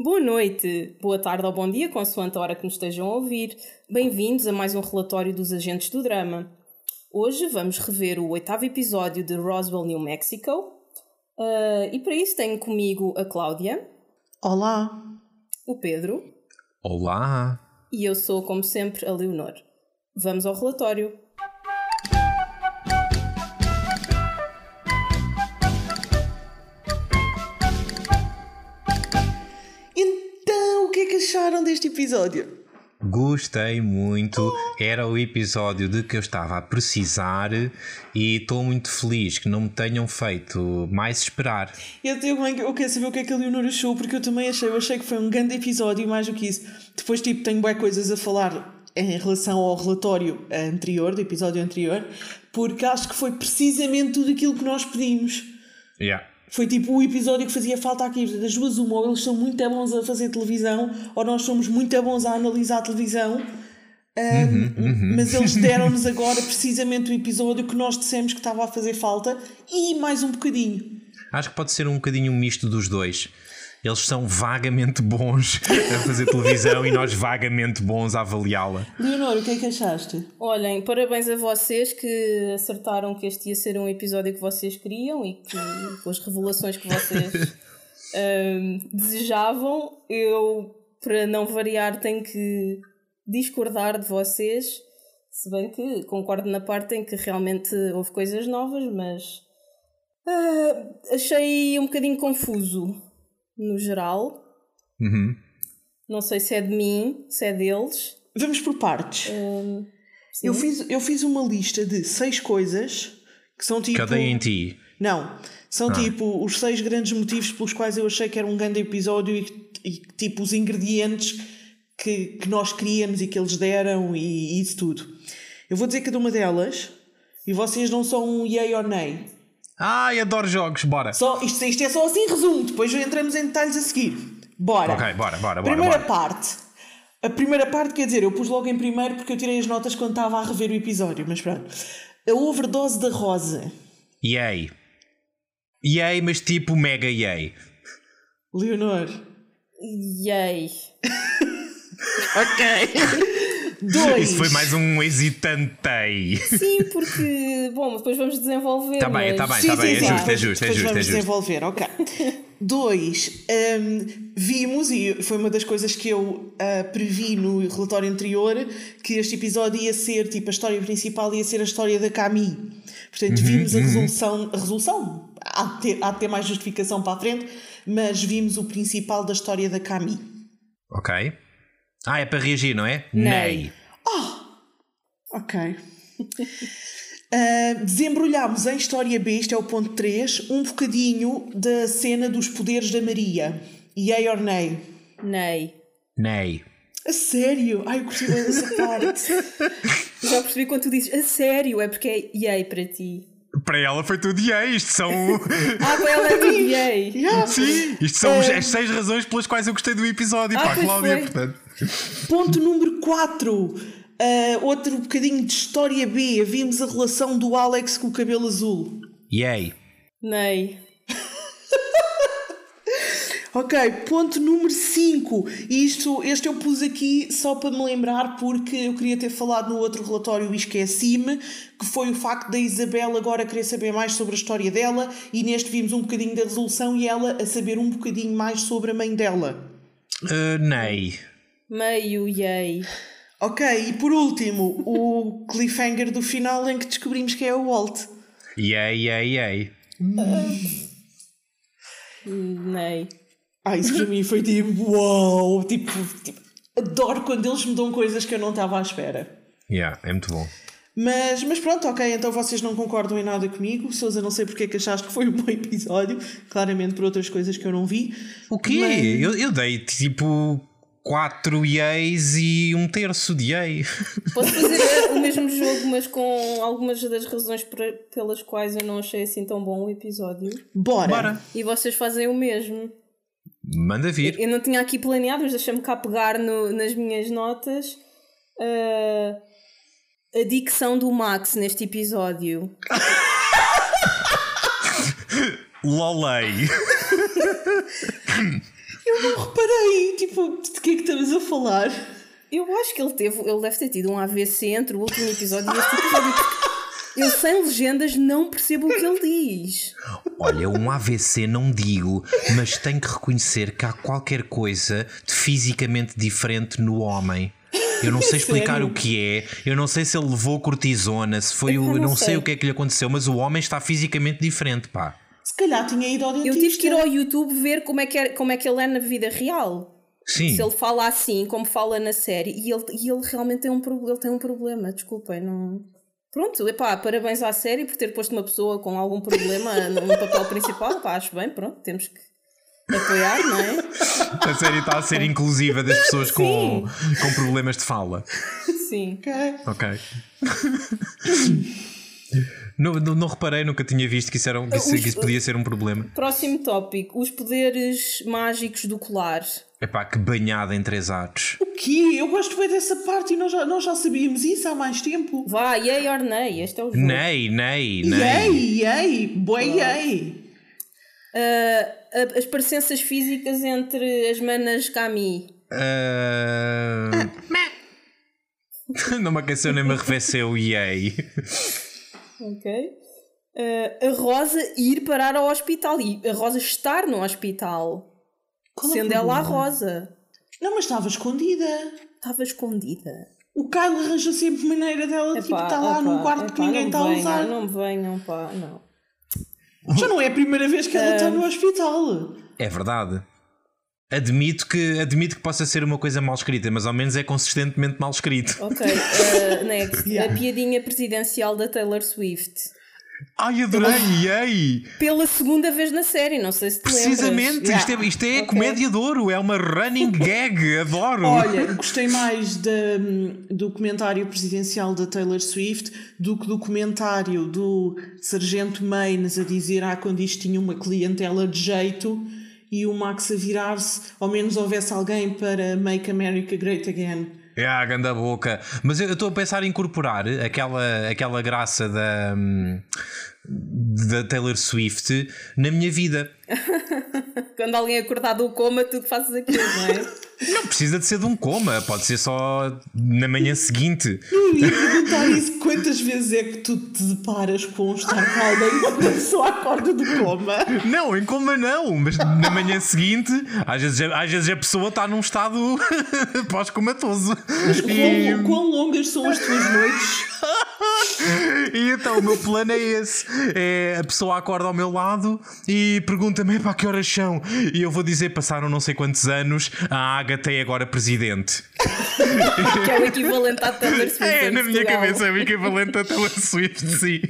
Boa noite, boa tarde ou bom dia, consoante a hora que nos estejam a ouvir. Bem-vindos a mais um relatório dos agentes do drama. Hoje vamos rever o oitavo episódio de Roswell, New Mexico. Uh, e para isso tenho comigo a Cláudia. Olá. O Pedro. Olá. E eu sou, como sempre, a Leonor. Vamos ao relatório. Deste episódio? Gostei muito, era o episódio de que eu estava a precisar e estou muito feliz que não me tenham feito mais esperar. Eu, eu, eu quero saber o que é que a Leonor achou, porque eu também achei, eu achei que foi um grande episódio e mais do que isso. Depois, tipo, tenho boas coisas a falar em relação ao relatório anterior, do episódio anterior, porque acho que foi precisamente tudo aquilo que nós pedimos. Yeah. Foi tipo o episódio que fazia falta aqui. Das duas, uma, ou eles são muito bons a fazer televisão, ou nós somos muito bons a analisar a televisão. Um, uhum, uhum. Mas eles deram-nos agora precisamente o episódio que nós dissemos que estava a fazer falta e mais um bocadinho. Acho que pode ser um bocadinho um misto dos dois. Eles são vagamente bons a fazer televisão e nós vagamente bons a avaliá-la. Leonor, o que é que achaste? Olhem, parabéns a vocês que acertaram que este ia ser um episódio que vocês queriam e que com as revelações que vocês um, desejavam. Eu, para não variar, tenho que discordar de vocês. Se bem que concordo na parte em que realmente houve coisas novas, mas uh, achei um bocadinho confuso no geral. Uhum. Não sei se é de mim, se é deles. Vamos por partes. Um, eu, fiz, eu fiz uma lista de seis coisas que são tipo. Cadeia em ti. Não. São ah. tipo os seis grandes motivos pelos quais eu achei que era um grande episódio e, e tipo os ingredientes que, que nós queríamos e que eles deram e, e isso tudo. Eu vou dizer cada uma delas e vocês não são um yay ou nay. Ai, adoro jogos, bora. Só, isto, isto é só assim resumo, depois entramos em detalhes a seguir. Bora. Ok, bora, bora, bora. Primeira bora. parte. A primeira parte, quer dizer, eu pus logo em primeiro porque eu tirei as notas quando estava a rever o episódio, mas pronto. A overdose da Rosa. Yay. Yay, mas tipo mega yay. Leonor. Yay. ok. Dois. Isso foi mais um hesitantei. Sim, porque, bom, depois vamos desenvolver. Está bem, está bem, está bem, é justo, é justo, é justo. Vamos é justo. desenvolver, ok. Dois, um, vimos, e foi uma das coisas que eu uh, previ no relatório anterior, que este episódio ia ser, tipo, a história principal ia ser a história da Camille. Portanto, uhum, vimos a uhum. resolução, a resolução, há de, ter, há de ter mais justificação para a frente, mas vimos o principal da história da Camille. Ok. Ah, é para reagir, não é? Nei. Oh, ok. Uh, desembrulhámos em História B, este é o ponto 3, um bocadinho da cena dos poderes da Maria. Yay or nay? Nay. Nay. A sério? Ai, eu curti bem dessa parte. Já percebi quando tu dizes a sério, é porque é yay para ti. Para ela foi tudo yay, isto são. ah, para ela é tudo yay. Yeah. Sim, isto são as seis razões pelas quais eu gostei do episódio, ah, para a Cláudia, foi. portanto. Ponto número 4. Uh, outro bocadinho de história B. Vimos a relação do Alex com o cabelo azul. Yay. Nei. ok, ponto número 5. Isto, este eu pus aqui só para me lembrar porque eu queria ter falado no outro relatório e esqueci-me, que foi o facto da Isabela agora querer saber mais sobre a história dela e neste vimos um bocadinho da resolução e ela a saber um bocadinho mais sobre a mãe dela. Uh, nei. Meio yay. Ok, e por último, o cliffhanger do final em que descobrimos que é o Walt. Yay, yay, yay. Nei. Ah, isso para mim foi tipo, uau! Wow, tipo, tipo, adoro quando eles me dão coisas que eu não estava à espera. Yeah, é muito bom. Mas, mas pronto, ok, então vocês não concordam em nada comigo. Sousa, não sei porque é que achaste que foi um bom episódio. Claramente por outras coisas que eu não vi. O quê? Mas... Eu, eu dei tipo 4 EAs e um terço de EA. Posso fazer o mesmo jogo, mas com algumas das razões pelas quais eu não achei assim tão bom o episódio. Bora! Bora. E vocês fazem o mesmo. Manda vir. Eu não tinha aqui planeado, mas deixa-me cá pegar no, nas minhas notas. Uh, a dicção do Max neste episódio. Lolei. Eu não reparei. Tipo, de que é que estamos a falar? Eu acho que ele teve, ele deve ter tido um AVC entre o último episódio e este episódio. Eu sem legendas não percebo o que ele diz. Olha, um AVC não digo, mas tenho que reconhecer que há qualquer coisa de fisicamente diferente no homem. Eu não sei explicar Sério? o que é, eu não sei se ele levou cortisona, se foi o. Eu Eu não não sei sei. o que é que lhe aconteceu, mas o homem está fisicamente diferente, pá. Se calhar tinha ido ao dentista. Eu tive que ir ao YouTube ver como é que, é, como é, que ele é na vida real. Sim. Se ele fala assim, como fala na série, e ele, e ele realmente tem um, ele tem um problema, desculpem, não. Pronto, epá, parabéns à série por ter posto uma pessoa com algum problema no papel principal, pá, acho bem, pronto, temos que apoiar, não é? A série está a ser inclusiva das pessoas com, com problemas de fala. Sim. Ok. Ok. não, não, não reparei, nunca tinha visto que isso, era, que isso, que isso podia ser um problema. Próximo tópico: os poderes mágicos do colar. Epá, que banhada em três atos. O quê? Eu gosto bem dessa parte e nós já, nós já sabíamos isso há mais tempo. Vá, yay or nay, este é o jogo. Nei, nei, nei. Yay, yay, boi yay. Ah, a- as parecenças físicas entre as manas Kami. Ah, não me aqueceu nem me arrefeceu, yay. Ok. Ah, a Rosa ir parar ao hospital e a Rosa estar no hospital. Qual é sendo ela a? Rosa. Não, mas estava escondida. Estava escondida. O Kyle arranja sempre maneira dela tipo, Epá, estar lá epá, num quarto epá, que ninguém está a usar. Não me venham, pá, não. Já não é a primeira vez que ela está no hospital. É verdade. Admito que, admito que possa ser uma coisa mal escrita, mas ao menos é consistentemente mal escrito. Ok, ah, next. Yeah. A piadinha presidencial da Taylor Swift. Ai, adorei, yay! Pela segunda vez na série, não sei se lembras. Precisamente, Yeah. isto é, isto é Ok. comédia de ouro, é uma running gag, adoro! Olha, gostei mais da, do comentário presidencial da Taylor Swift do que do comentário do Sargento Maynes a dizer ah, quando isto tinha uma clientela de jeito e o Max a virar-se, ao menos houvesse alguém para Make America Great Again. É a ganda boca. Mas eu estou a pensar em incorporar aquela, aquela graça da, hum, da Taylor Swift na minha vida. Quando alguém acordar do coma, tu fazes aquilo, não é? Não precisa de ser de um coma, pode ser só na manhã seguinte. Eu ia perguntar isso, quantas vezes é que tu te deparas com estar com alguém quando a pessoa acorda do coma? Não, em coma não, mas na manhã seguinte, às vezes, às vezes a pessoa está num estado pós-comatoso. E, Quão, quão longas são as tuas noites? E então o meu plano é esse: é a pessoa acorda ao meu lado e pergunta-me para que horas são. E eu vou dizer: passaram não sei quantos anos, a Agatha é agora presidente. Que é o equivalente à Taylor Swift. É, na minha cabeça é o equivalente a Taylor Swift, sim.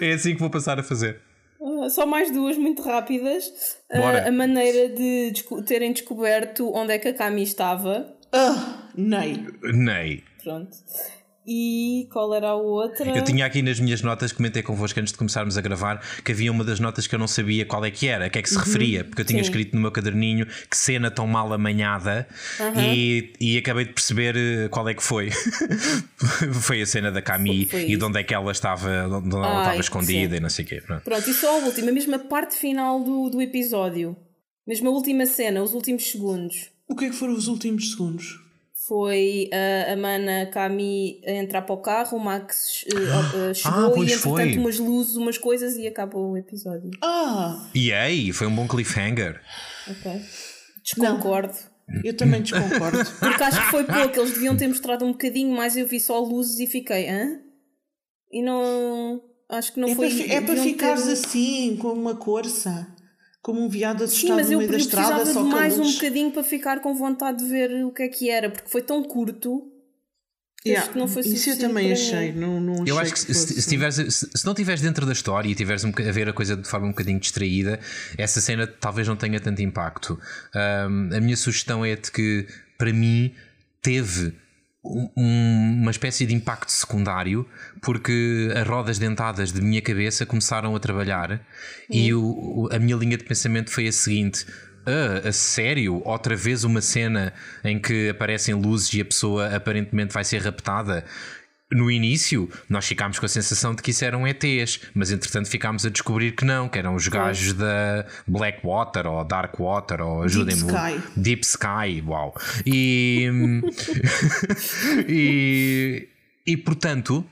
É assim que vou passar a fazer. Ah, Só mais duas muito rápidas. Bora. a maneira de desco- terem descoberto onde é que a Cami estava. Nem. Ney. Pronto. E qual era a outra? Eu tinha aqui nas minhas notas, comentei convosco antes de começarmos a gravar, que havia uma das notas que eu não sabia qual é que era, a que é que se referia, porque eu tinha Uhum. Sim. escrito no meu caderninho que cena tão mal amanhada e, e acabei de perceber eh, qual é que foi. foi a cena da Camille Foi- foi e de onde é que ela estava, de onde ela Ai, estava escondida sim. e não sei o quê. pronto. Pronto, e só a última, mesmo a parte final do, do episódio. Mesmo a última cena, os últimos segundos. O que é que foram os últimos segundos? Foi a, a mana Cami a entrar para o carro, o Max eh, eh, chegou Ah, e entretanto foi. umas luzes, umas coisas e acabou o episódio. Ah, E aí, foi um bom cliffhanger. Ok. Desconcordo. eu também desconcordo. Porque acho que foi pouco, eles deviam ter mostrado um bocadinho mais, eu vi só luzes e fiquei, hã? E não. Acho que não É foi. para, é para ficares ter- assim, como uma corça. Como um viado Sim, assustado mas no eu, meio da eu estrada, precisava só de mais um bocadinho para ficar com vontade de ver o que é que era, porque foi tão curto. que Yeah, acho que não foi Isso eu suficiente também achei. Não, não Eu achei acho que que se, se, tiveres, se, se não estiveres dentro da história e tiveres um, a ver a coisa de forma um bocadinho distraída, essa cena talvez não tenha tanto impacto. Ahm, a minha sugestão é de que, para mim, teve um- um- uma espécie de impacto secundário porque as rodas dentadas de minha cabeça começaram a trabalhar e o, o- a minha linha de pensamento foi a seguinte. Ah, a sério? Outra vez uma cena em que aparecem luzes e a pessoa aparentemente vai ser raptada? No início nós ficámos com a sensação de que isso eram ETs, mas entretanto ficámos a descobrir que não, que eram os gajos da Blackwater ou Darkwater ou ajudem-me. Deep Sky. Deep Sky, uau. E, e, e portanto,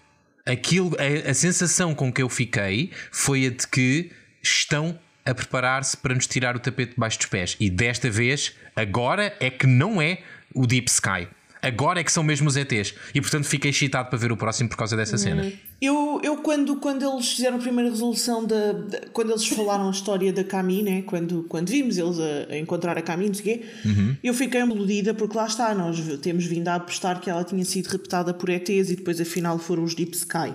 aquilo, a, a sensação com que eu fiquei foi a de que estão a preparar-se para nos tirar o tapete debaixo dos pés. E desta vez, agora é que não é o Deep Sky. Agora é que são mesmo os ETs. E portanto fiquei excitado para ver o próximo por causa dessa cena. Eu, eu quando, quando eles fizeram a primeira resolução da, da- quando eles falaram a história da Cami, né? quando, quando vimos eles a, a encontrar a Cami, não sei o quê, eu fiquei iludida porque lá está, nós temos vindo a apostar que ela tinha sido raptada por ETs e depois afinal foram os Deep Sky.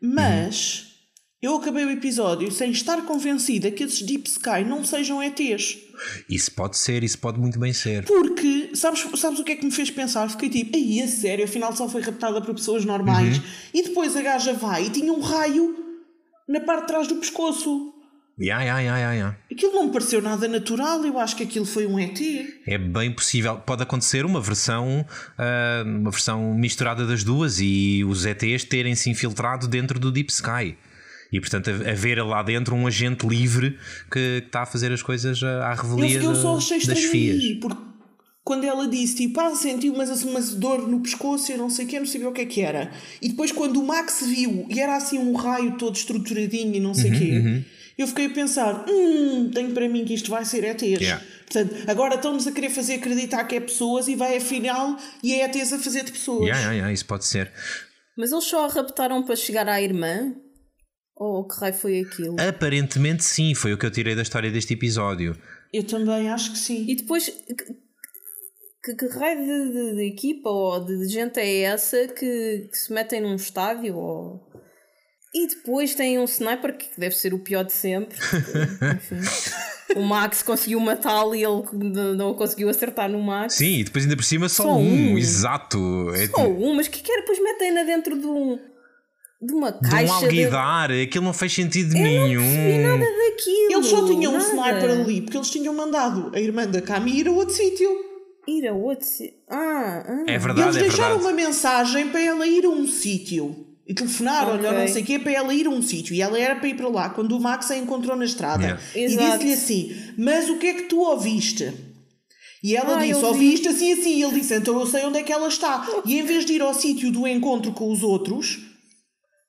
Mas eu acabei o episódio sem estar convencida que esses Deep Sky não sejam ETs. Isso pode ser, isso pode muito bem ser. Porque, sabes, sabes o que é que me fez pensar? Fiquei tipo, aí, a sério, afinal só foi raptada por pessoas normais. E depois a gaja vai e tinha um raio na parte de trás do pescoço. Ya, ya, ya, ya, ya. Aquilo não me pareceu nada natural, eu acho que aquilo foi um ET. É bem possível. Pode acontecer uma versão, ah, uma versão misturada das duas e os ETs terem se infiltrado dentro do Deep Sky. E portanto haver lá dentro um agente livre que que está a fazer as coisas à revelia Eu, eu só achei das estranho fias. porque quando ela disse tipo, ah, sentiu mas uma dor no pescoço e eu não sei o que, não sabia o que é que era. E depois quando o Max viu e era assim um raio todo estruturadinho e não sei o Uhum, quê, eu fiquei a pensar, hum, tenho para mim que isto vai ser ETs. Yeah. Portanto, agora estão-nos a querer fazer acreditar que é pessoas e vai afinal e é ETs a fazer de pessoas. Ya, ya, ya, isso pode ser. Mas eles só a raptaram para chegar à irmã? Ou que raio foi aquilo? Aparentemente sim, foi o que eu tirei da história deste episódio. Eu também acho que sim. E depois, que, que, que raio de, de- de equipa ou de gente é essa que, que se metem num estádio? Ou... E depois tem um sniper que deve ser o pior de sempre. enfim, o Max conseguiu matá-lo e ele não conseguiu acertar no Max. Sim, e depois ainda por cima só, Só um, um. exato. É Só um, mas que que era? Depois metem-na dentro de um. De uma de um caixa. de- alguidar, aquilo não fez sentido E nenhum. nada daquilo. Eles só tinham um nada. sniper ali porque eles tinham mandado a irmã da Cami ir a outro sítio. Ir a outro. si- Ah, ah. É E verdade, eles é deixaram verdade. uma mensagem para ela ir a um sítio. E telefonaram-lhe ou Ok. não sei o quê para ela ir a um sítio. E ela era para ir para lá quando o Max a encontrou na estrada. Yeah. E disse-lhe assim: Mas o que é que tu ouviste? E ela Ah, disse: eu vi. Ouviste assim assim. E ele disse: Então eu sei onde é que ela está. E em vez de ir ao sítio do encontro com os outros,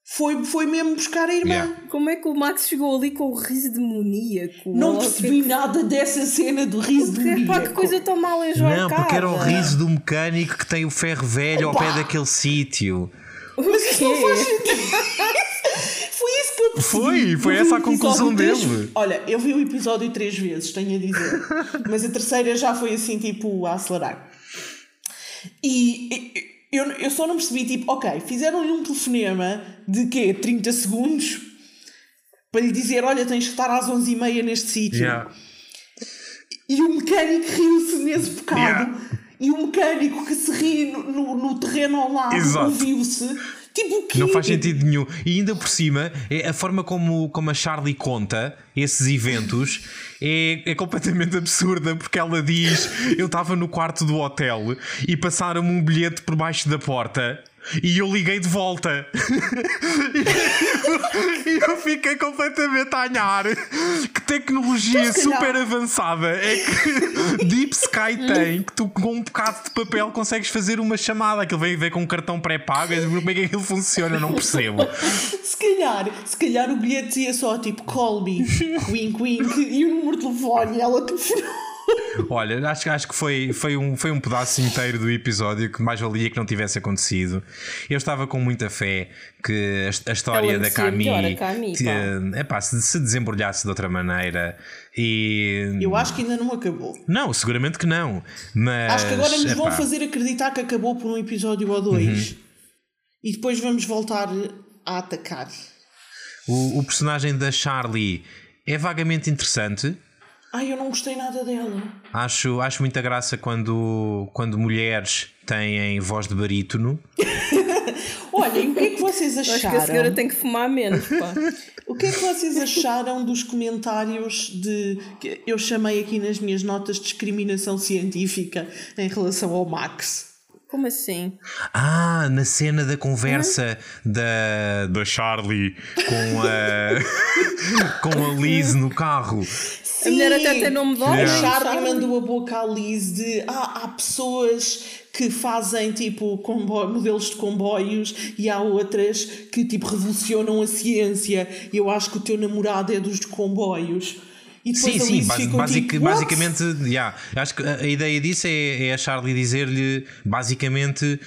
foi, foi mesmo buscar a irmã. Yeah. Como é que o Max chegou ali com o riso demoníaco? Não percebi nada dessa cena do riso do Que, pá, que coisa tão mal enjoada. Não, porque era o riso do mecânico que tem o ferro velho ao Opa! pé daquele sítio. Mas isso não faz sentido. Foi isso que eu percebi. Foi, foi essa a conclusão três- dele. Olha, eu vi o episódio três vezes, tenho a dizer. Mas a terceira já foi assim, tipo, a acelerar. E e- eu, eu só não percebi, tipo, ok, fizeram-lhe um telefonema de quê? 30 segundos? Para lhe dizer, olha, tens que estar às 11h30 neste sítio. E o mecânico riu-se nesse bocado. Yeah. E o mecânico que se ri no, no, no terreno ao lado ouviu-se. Tipo? Não faz sentido nenhum. E ainda por cima, é a forma como, como a Charlie conta esses eventos é, é completamente absurda, porque ela diz: Eu estava no quarto do hotel e passaram-me um bilhete por baixo da porta. E eu liguei de volta. e eu fiquei completamente a anhar. Que tecnologia super avançada é que Deep Sky tem que tu com um bocado de papel consegues fazer uma chamada. Aquilo vem, vem com um cartão pré-pago. Como é que aquilo funciona? Eu não percebo. Se calhar, se calhar o bilhete dizia só tipo call me, wink wink, e o número de telefone, e ela telefonou. Olha, acho, acho que foi, foi, um, foi um pedaço inteiro do episódio que mais valia que não tivesse acontecido. Eu estava com muita fé que a, a história da Cami, melhor, Cami, que, epá, se, se desembrulhasse de outra maneira e. Eu acho que ainda não acabou. Não, seguramente que não. Mas. Acho que agora nos vão epá, fazer acreditar que acabou por um episódio ou dois. Uhum. E depois vamos voltar a atacar. O, o personagem da Charlie é vagamente interessante. Ai, eu não gostei nada dela. Acho, acho muita graça quando, quando mulheres têm voz de barítono. Olhem, o que é que vocês Acho que a senhora acharam? tem que fumar menos, pá. O que é que vocês acharam dos comentários de. que eu chamei aqui nas minhas notas discriminação científica em relação ao Max? Como assim? Ah, na cena da conversa da, da Charlie com a, com a Liz no carro. A mulher até tem nome de A homem. Charlie mandou a boca à Liz de ah, há pessoas que fazem tipo combo- modelos de comboios e há outras que tipo revolucionam a ciência. E eu acho que o teu namorado é dos de comboios. E depois Sim, sim, Liz basi- ficou basic- tipo, basicamente, yeah, acho que a, ideia disso é, é a Charlie dizer-lhe basicamente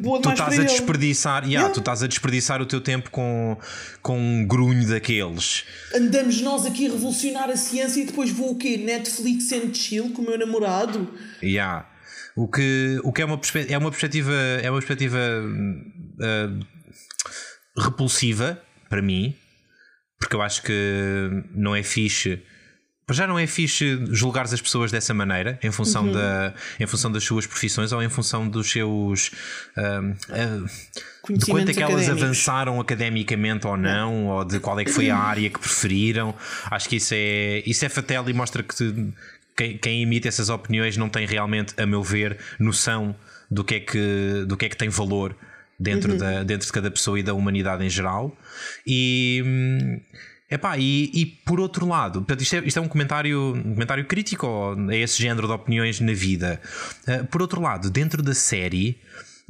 boa tu estás a ele." desperdiçar, yeah, Yeah. tu estás a desperdiçar o teu tempo com, com um grunho daqueles. Andamos nós aqui a revolucionar a ciência e depois vou o quê? Netflix and chill com o meu namorado? Yeah. O que, o que é, uma perspe- é uma perspectiva, é uma perspectiva ah, repulsiva para mim, porque eu acho que não é fixe. Para já não é fixe julgares as pessoas dessa maneira, em função, Uhum. da, em função das suas profissões ou em função dos seus. ah, ah, de quanto é que elas académicos. avançaram academicamente ou não, ou de qual é que foi a área que preferiram. Acho que isso é, isso é fatal e mostra que te- quem, quem emite essas opiniões não tem realmente, a meu ver, noção do que é que, do que, é que tem valor dentro, da, dentro de cada pessoa e da humanidade em geral. E. hum, Epá, e, e por outro lado, portanto, isto, é, isto é um comentário, um comentário crítico a esse género de opiniões na vida. Uh, por outro lado, dentro da série,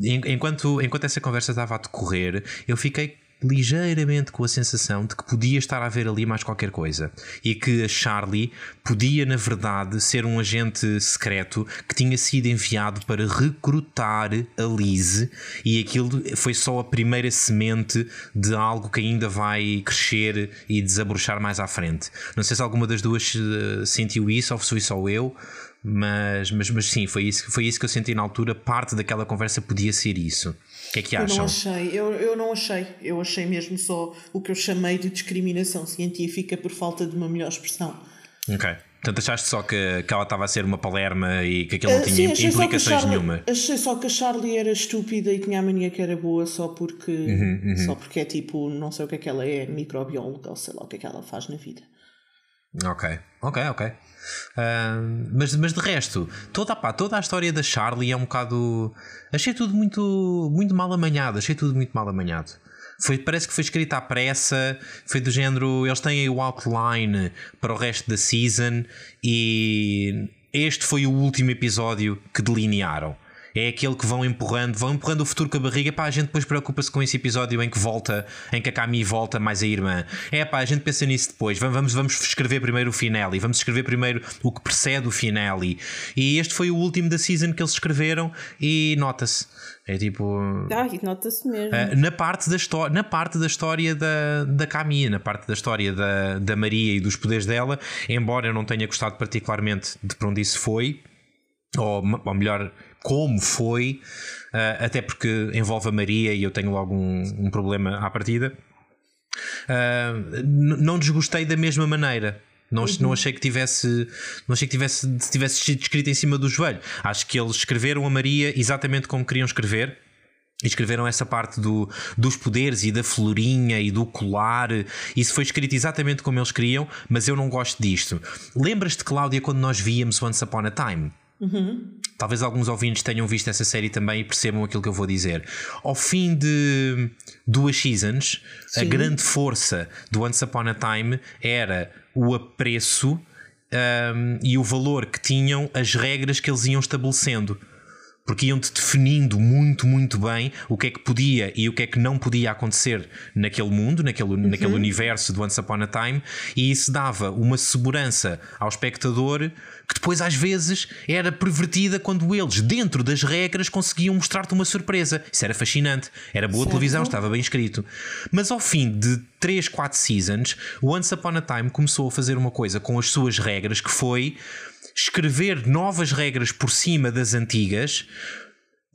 en- enquanto, enquanto essa conversa estava a decorrer, eu fiquei ligeiramente com a sensação de que podia estar a haver ali mais qualquer coisa e que a Charlie podia, na verdade, ser um agente secreto que tinha sido enviado para recrutar a Liz e aquilo foi só a primeira semente de algo que ainda vai crescer e desabrochar mais à frente. Não sei se alguma das duas eh, sentiu isso ou se fui só eu. Mas, mas, mas sim, foi isso, foi isso que eu senti na altura. Parte daquela conversa podia ser isso. O que é que Eu não acham? achei, eu, eu não achei. Eu achei mesmo só o que eu chamei de discriminação científica por falta de uma melhor expressão. Ok. Portanto, achaste só que, que ela estava a ser uma palerma e que aquilo não Ah, tinha sim, implicações Charlie, nenhuma. achei só que a Charlie era estúpida e tinha a mania que era boa só porque, Uhum, só porque é tipo, não sei o que é que ela é, microbióloga ou sei lá o que é que ela faz na vida. Ok, ok, ok. Ah, mas, mas de resto, toda, pá, toda a história da Charlie é um bocado. Achei tudo muito, muito mal amanhado. Achei tudo muito mal amanhado. Foi, parece que foi escrita à pressa, foi do género. Eles têm aí o outline para o resto da season e este foi o último episódio que delinearam. É aquele que vão empurrando, vão empurrando o futuro com a barriga. Pá, a gente depois preocupa-se com esse episódio em que volta, em que a Cami volta mais a irmã. É pá, a gente pensa nisso depois. Vamos, vamos, vamos escrever primeiro o finale, vamos escrever primeiro o que precede o finale. E este foi o último da season que eles escreveram e nota-se. É tipo. Ai, nota-se mesmo. Uh, na parte da história, na parte da história da, da Camille, na parte da história da, da Maria e dos poderes dela, embora eu não tenha gostado particularmente de para onde isso foi, ou, ou melhor, como foi, uh, até porque envolve a Maria e eu tenho logo um, um problema à partida. Uh, não desgostei da mesma maneira. Não, não achei que tivesse não achei que tivesse, tivesse sido escrito em cima do joelho. Acho que eles escreveram a Maria exatamente como queriam escrever. E escreveram essa parte do, dos poderes e da florinha e do colar. Isso foi escrito exatamente como eles queriam, mas eu não gosto disto. Lembras-te, Cláudia, quando nós víamos Once Upon a Time? Talvez alguns ouvintes tenham visto essa série também e percebam aquilo que eu vou dizer. Ao fim de duas seasons, a grande força do Once Upon a Time era o apreço um, e o valor que tinham as regras que eles iam estabelecendo. Porque iam-te definindo muito, muito bem o que é que podia e o que é que não podia acontecer naquele mundo, naquele, naquele universo do Once Upon a Time, e isso dava uma segurança ao espectador que depois às vezes era pervertida quando eles, dentro das regras, conseguiam mostrar-te uma surpresa. Isso era fascinante, era boa Certo. televisão, estava bem escrito. Mas ao fim de 3, 4 seasons, o Once Upon a Time começou a fazer uma coisa com as suas regras que foi escrever novas regras por cima das antigas.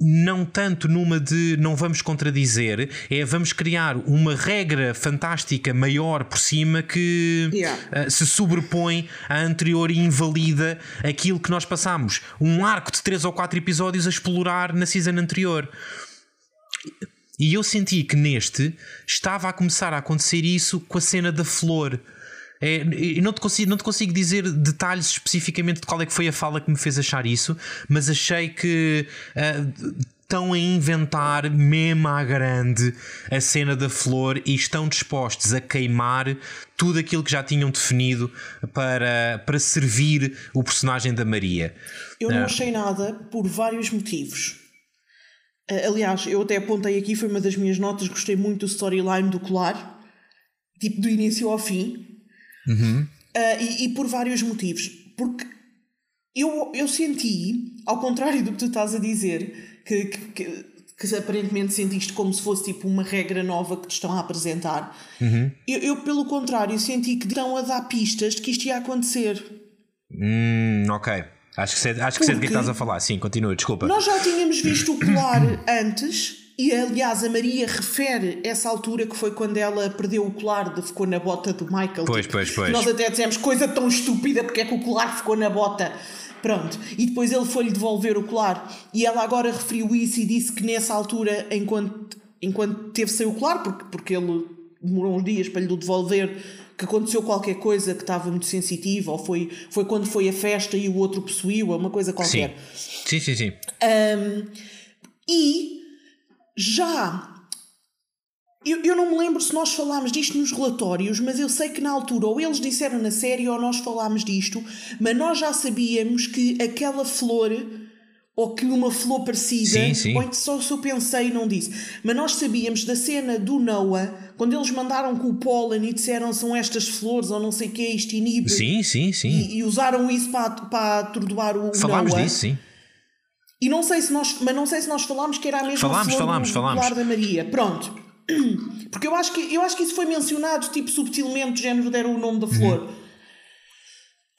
Não tanto numa de não vamos contradizer, é vamos criar uma regra fantástica maior por cima que Yeah. Uh, se sobrepõe à anterior e invalida aquilo que nós passámos um arco de 3 ou 4 episódios a explorar na season anterior. E eu senti que neste estava a começar a acontecer isso com a cena da flor. É, e não te, consigo, não te consigo dizer detalhes especificamente de qual é que foi a fala que me fez achar isso, mas achei que uh, estão a inventar mesmo à grande a cena da flor e estão dispostos a queimar tudo aquilo que já tinham definido para, para servir o personagem da Maria. Eu não uh, achei nada por vários motivos. Uh, aliás, eu até apontei aqui, foi uma das minhas notas, gostei muito do storyline do colar, tipo do início ao fim. Uhum. Uh, e, e, por vários motivos. Porque eu, eu senti, ao contrário do que tu estás a dizer, que, que, que, que aparentemente sentiste como se fosse tipo uma regra nova que te estão a apresentar. Uhum. Eu, eu, pelo contrário, senti que estão a dar pistas de que isto ia acontecer. Hum, ok. Acho que sei, acho que sei de que estás a falar. Sim, continua, desculpa. Nós já tínhamos visto o colar antes e aliás, a Maria refere essa altura que foi quando ela perdeu o colar, de, ficou na bota do Michael. Pois, tipo, pois, pois. Nós até dissemos coisa tão estúpida porque é que o colar ficou na bota. Pronto. E depois ele foi-lhe devolver o colar. E ela agora referiu isso e disse que nessa altura, enquanto, enquanto teve sem o colar, porque, porque ele demorou uns dias para lhe devolver, que aconteceu qualquer coisa que estava muito sensitiva, ou foi, foi quando foi a festa e o outro possuiu, uma coisa qualquer. Sim, sim, sim. sim. Um, e já. Eu, eu não me lembro se nós falámos disto nos relatórios, mas eu sei que na altura ou eles disseram na série ou nós falámos disto, mas nós já sabíamos que aquela flor ou que uma flor parecida, sim, sim. ou só se eu pensei e não disse, mas nós sabíamos da cena do Noah, quando eles mandaram com o pólen e disseram são estas flores ou não sei o que, isto inibe. Sim, sim, sim. E, e usaram isso para, para atordoar o Falámos Noah. disso, sim. E não sei se nós, mas não sei se nós falámos que era a mesma falámos, flor falámos, do falámos. da Maria. Pronto. Porque eu acho, que, eu acho que isso foi mencionado, tipo, subtilmente, género deram o nome da flor. Uhum.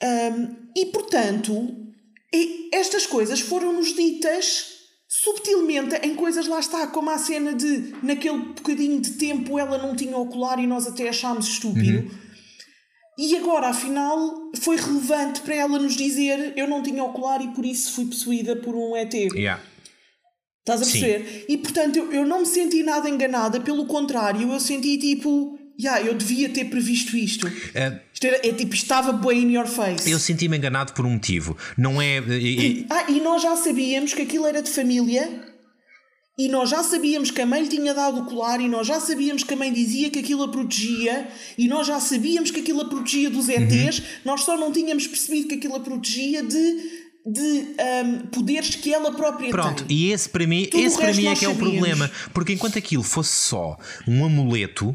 Um, e portanto, estas coisas foram-nos ditas subtilmente em coisas lá está, como a cena de naquele bocadinho de tempo ela não tinha ocular e nós até achámos estúpido. Uhum. E agora, afinal, foi relevante para ela nos dizer eu não tinha ocular e por isso fui possuída por um ET. Yeah. Estás a perceber? Sim. E portanto, eu, eu não me senti nada enganada, pelo contrário, eu senti tipo, yeah, eu devia ter previsto isto. Uh, isto era, é tipo, estava bem in your face. Eu senti-me enganado por um motivo. Não é. E, ah, e nós já sabíamos que aquilo era de família e nós já sabíamos que a mãe lhe tinha dado o colar, e nós já sabíamos que a mãe dizia que aquilo a protegia, e nós já sabíamos que aquilo a protegia dos ETs, uhum. nós só não tínhamos percebido que aquilo a protegia de de um, poderes que ela própria Pronto, tem. e esse para mim, esse para mim é que é o problema, porque enquanto aquilo fosse só um amuleto,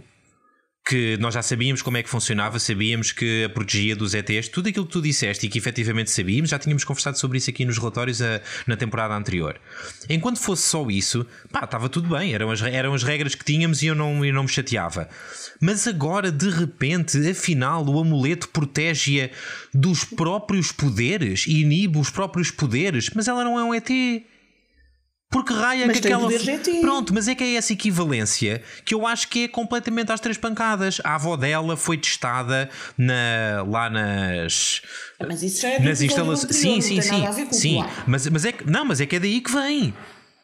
que nós já sabíamos como é que funcionava, sabíamos que a protegia dos ETs, tudo aquilo que tu disseste e que efetivamente sabíamos, já tínhamos conversado sobre isso aqui nos relatórios a, na temporada anterior. Enquanto fosse só isso, pá, estava tudo bem, eram as, eram as regras que tínhamos e eu não, eu não me chateava. Mas agora, de repente, afinal, o amuleto protege-a dos próprios poderes inibe os próprios poderes, mas ela não é um ET. Porque raia mas que aquela. Pronto, mas é que é essa equivalência que eu acho que é completamente às três pancadas. A avó dela foi testada na, lá nas. Mas isso já é nas instalações. Sim, sim, sim. sim. Mas, mas é que, não, mas é que é daí que vem.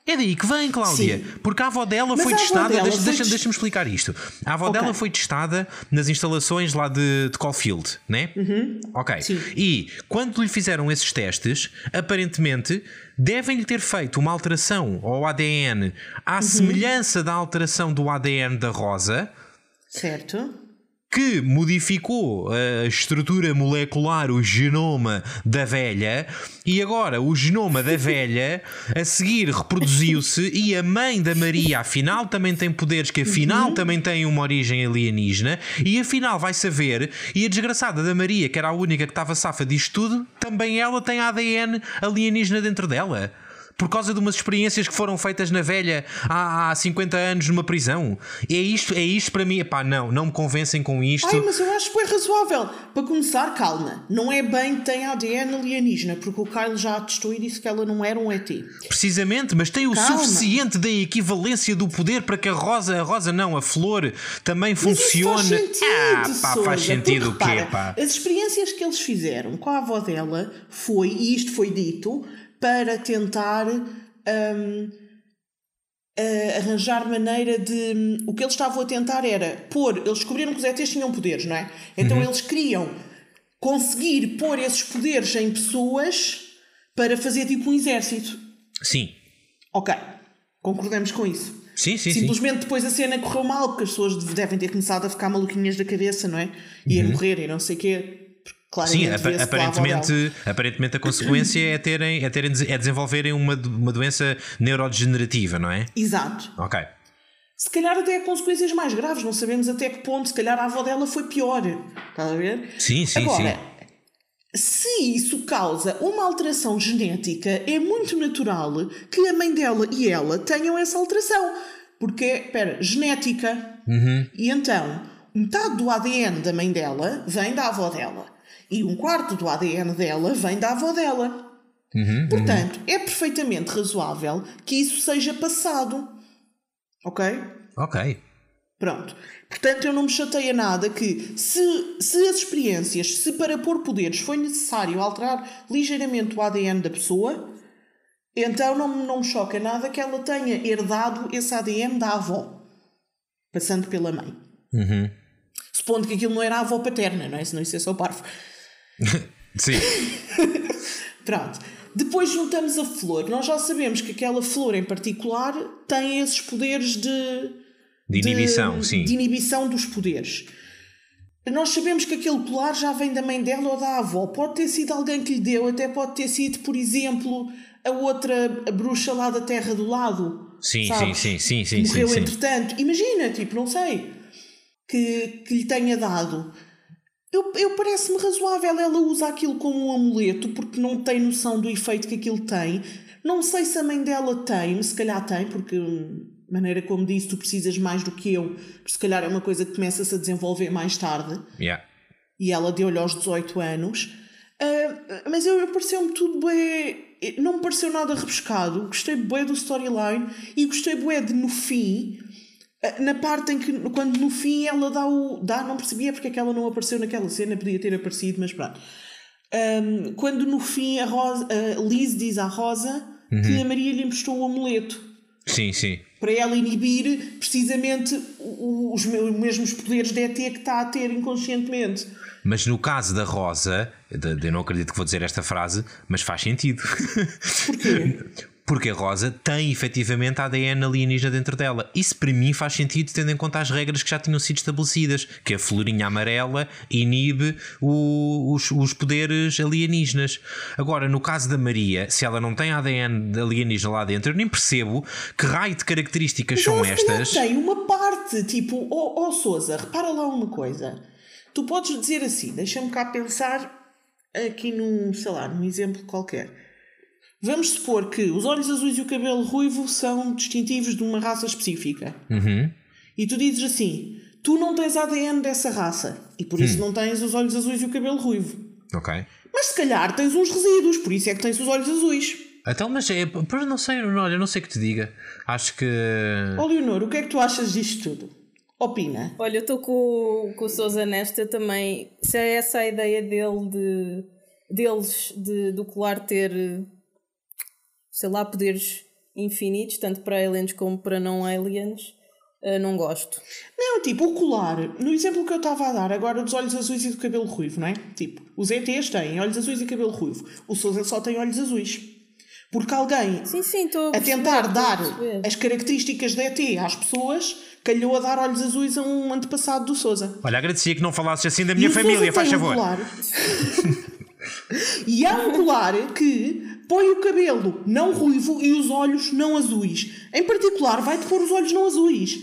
É daí que vem, Cláudia. Sim. Porque a avó dela Mas foi testada. Dela deixa, foi deixa, deixa-me explicar isto. A avó okay. dela foi testada nas instalações lá de, de Caulfield, né? Uhum. Ok. Sim. E quando lhe fizeram esses testes, aparentemente devem-lhe ter feito uma alteração ao ADN à uhum. semelhança da alteração do ADN da Rosa. Certo que modificou a estrutura molecular, o genoma da velha, e agora o genoma da velha a seguir reproduziu-se e a mãe da Maria afinal também tem poderes que afinal uhum. também tem uma origem alienígena e afinal vai saber e a desgraçada da Maria, que era a única que estava safa disto tudo, também ela tem ADN alienígena dentro dela por causa de umas experiências que foram feitas na velha há, há 50 anos numa prisão. É isto, é isto para mim. Epá, não, não me convencem com isto. Ai, mas eu acho que é razoável. Para começar, calma. Não é bem que tem ADN alienígena, porque o Kyle já atestou e disse que ela não era um ET. Precisamente, mas tem o calma. suficiente da equivalência do poder para que a rosa, a rosa não, a flor, também funcione. Faz sentido, ah, pá, faz sentido o quê, repara, pá? As experiências que eles fizeram com a avó dela foi, e isto foi dito, para tentar um, uh, arranjar maneira de. O que eles estavam a tentar era pôr. Eles descobriram que os ETs tinham poderes, não é? Então eles queriam conseguir pôr esses poderes em pessoas para fazer tipo um exército. Sim. Ok, concordamos com isso. Sim, sim, Simplesmente depois a cena correu mal, porque as pessoas devem ter começado a ficar maluquinhas da cabeça, não é? E a morrer e não sei o quê. Sim, dela. aparentemente, aparentemente a consequência é, terem, é, terem, é desenvolverem uma, uma doença neurodegenerativa, não é? Exato. Ok. Se calhar até consequências mais graves, não sabemos até que ponto, se calhar a avó dela foi pior. Estás a ver? Sim, sim, Agora, se isso causa uma alteração genética, é muito natural que a mãe dela e ela tenham essa alteração. Porque, espera, genética. E então, metade do ADN da mãe dela vem da avó dela. E um quarto do ADN dela vem da avó dela. Portanto, é perfeitamente razoável que isso seja passado. Ok? Ok. Pronto. Portanto, eu não me chateia nada que, se, se as experiências, se para pôr poderes foi necessário alterar ligeiramente o ADN da pessoa, então não, me- não me choca nada que ela tenha herdado esse ADN da avó, passando pela mãe. Supondo que aquilo não era a avó paterna, não é? Senão isso é só parvo. Sim. Pronto. Depois juntamos a flor. Nós já sabemos que aquela flor em particular tem esses poderes de. De inibição, sim. De inibição dos poderes. Nós sabemos que aquele colar já vem da mãe dela ou da avó. Pode ter sido alguém que lhe deu, até pode ter sido, por exemplo, a outra a bruxa lá da terra do lado. Sim, sabes? sim, sim, sim, sim, Morreu sim, sim. entretanto. Imagina, tipo, não sei. Que, que lhe tenha dado. Eu, eu parece-me razoável ela usa aquilo como um amuleto porque não tem noção do efeito que aquilo tem. Não sei se a mãe dela tem, se calhar tem, porque hum, maneira como disse, tu precisas mais do que eu, se calhar é uma coisa que começa-se a desenvolver mais tarde Yeah. e ela deu-lhe aos 18 anos. Ah, mas eu pareceu-me tudo bem. Não me pareceu nada rebuscado. Gostei bem do storyline e gostei bem de no fim. Na parte em que, quando no fim ela dá o. dá, não percebia porque é que ela não apareceu naquela cena, podia ter aparecido, mas pronto. Ahm, quando no fim a, Rosa, a Liz diz à Rosa que a Maria lhe emprestou o amuleto Sim, sim. para ela inibir precisamente os me- os mesmos poderes de ET que está a ter inconscientemente. Mas no caso da Rosa, eu não acredito que vou dizer esta frase, mas faz sentido. Porquê? Porque a Rosa tem efetivamente ADN alienígena dentro dela. Isso para mim faz sentido tendo em conta as regras que já tinham sido estabelecidas, que a florinha amarela inibe o- os, os poderes alienígenas. Agora, no caso da Maria, se ela não tem ADN alienígena lá dentro, eu nem percebo que raio de características são Mas calhar estas. tem uma parte, tipo, ó oh, Souza, repara lá uma coisa. Tu podes dizer assim, deixa-me cá pensar aqui num, sei lá, num exemplo qualquer. Vamos supor que os olhos azuis e o cabelo ruivo são distintivos de uma raça específica. Uhum. E tu dizes assim: tu não tens ADN dessa raça e por Hum. isso não tens os olhos azuis e o cabelo ruivo. Ok. Mas se calhar tens uns resíduos, por isso é que tens os olhos azuis. Então, mas é. Pois não sei, olha, não sei o que te diga. Acho que. Ó Leonor, o que é que tu achas disto tudo? Opina. Olha, eu estou com, o- com o Sousa nesta também. Se é essa a ideia dele de deles de, do colar ter sei lá, poderes infinitos, tanto para aliens como para não aliens, eh, não gosto. Não, tipo, o colar, no exemplo que eu estava a dar agora dos olhos azuis e do cabelo ruivo, não é? Tipo, os ETs têm olhos azuis e cabelo ruivo. O Sousa só tem olhos azuis. Porque alguém, Sim, sim, estou a tentar dar a as características de ET às pessoas, calhou a dar olhos azuis a um antepassado do Sousa. Olha, agradecia que não falasses assim da minha Sousa família, faz tem um favor. colar. e há um colar que põe o cabelo não ruivo e os olhos não azuis. Em particular, vai-te pôr os olhos não azuis.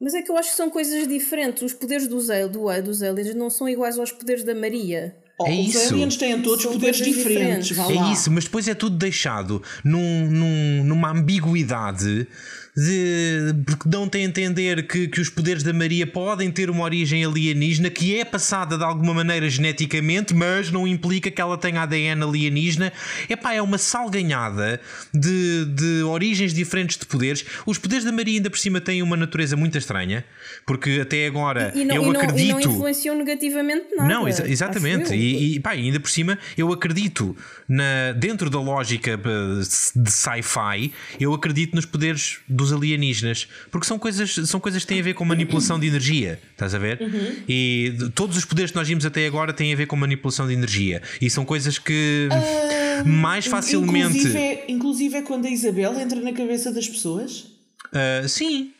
Mas é que eu acho que são coisas diferentes. Os poderes dos, al- do, dos aliens não são iguais aos poderes da Maria. Oh, É os isso. aliens têm todos São poderes diferentes. diferentes. É isso, mas depois é tudo deixado num, num- numa ambiguidade de, porque dão-te a entender que, que os poderes da Maria podem ter uma origem alienígena que é passada de alguma maneira geneticamente, mas não implica que ela tenha ADN alienígena. Epá, é uma salganhada de, de origens diferentes de poderes. Os poderes da Maria ainda por cima têm uma natureza muito estranha, porque até agora E não, eu e não, acredito. e não influenciam negativamente nada. Não, exa- exatamente. E, E, e pá, ainda por cima, eu acredito na, dentro da lógica eh, de sci-fi, eu acredito nos poderes dos alienígenas, porque são coisas, são coisas que têm a ver com manipulação de energia, estás a ver? Uhum. E todos os poderes que nós vimos até agora têm a ver com manipulação de energia, e são coisas que uh, mais facilmente. Inclusive é, inclusive é quando a Isabel entra na cabeça das pessoas? Uh, sim.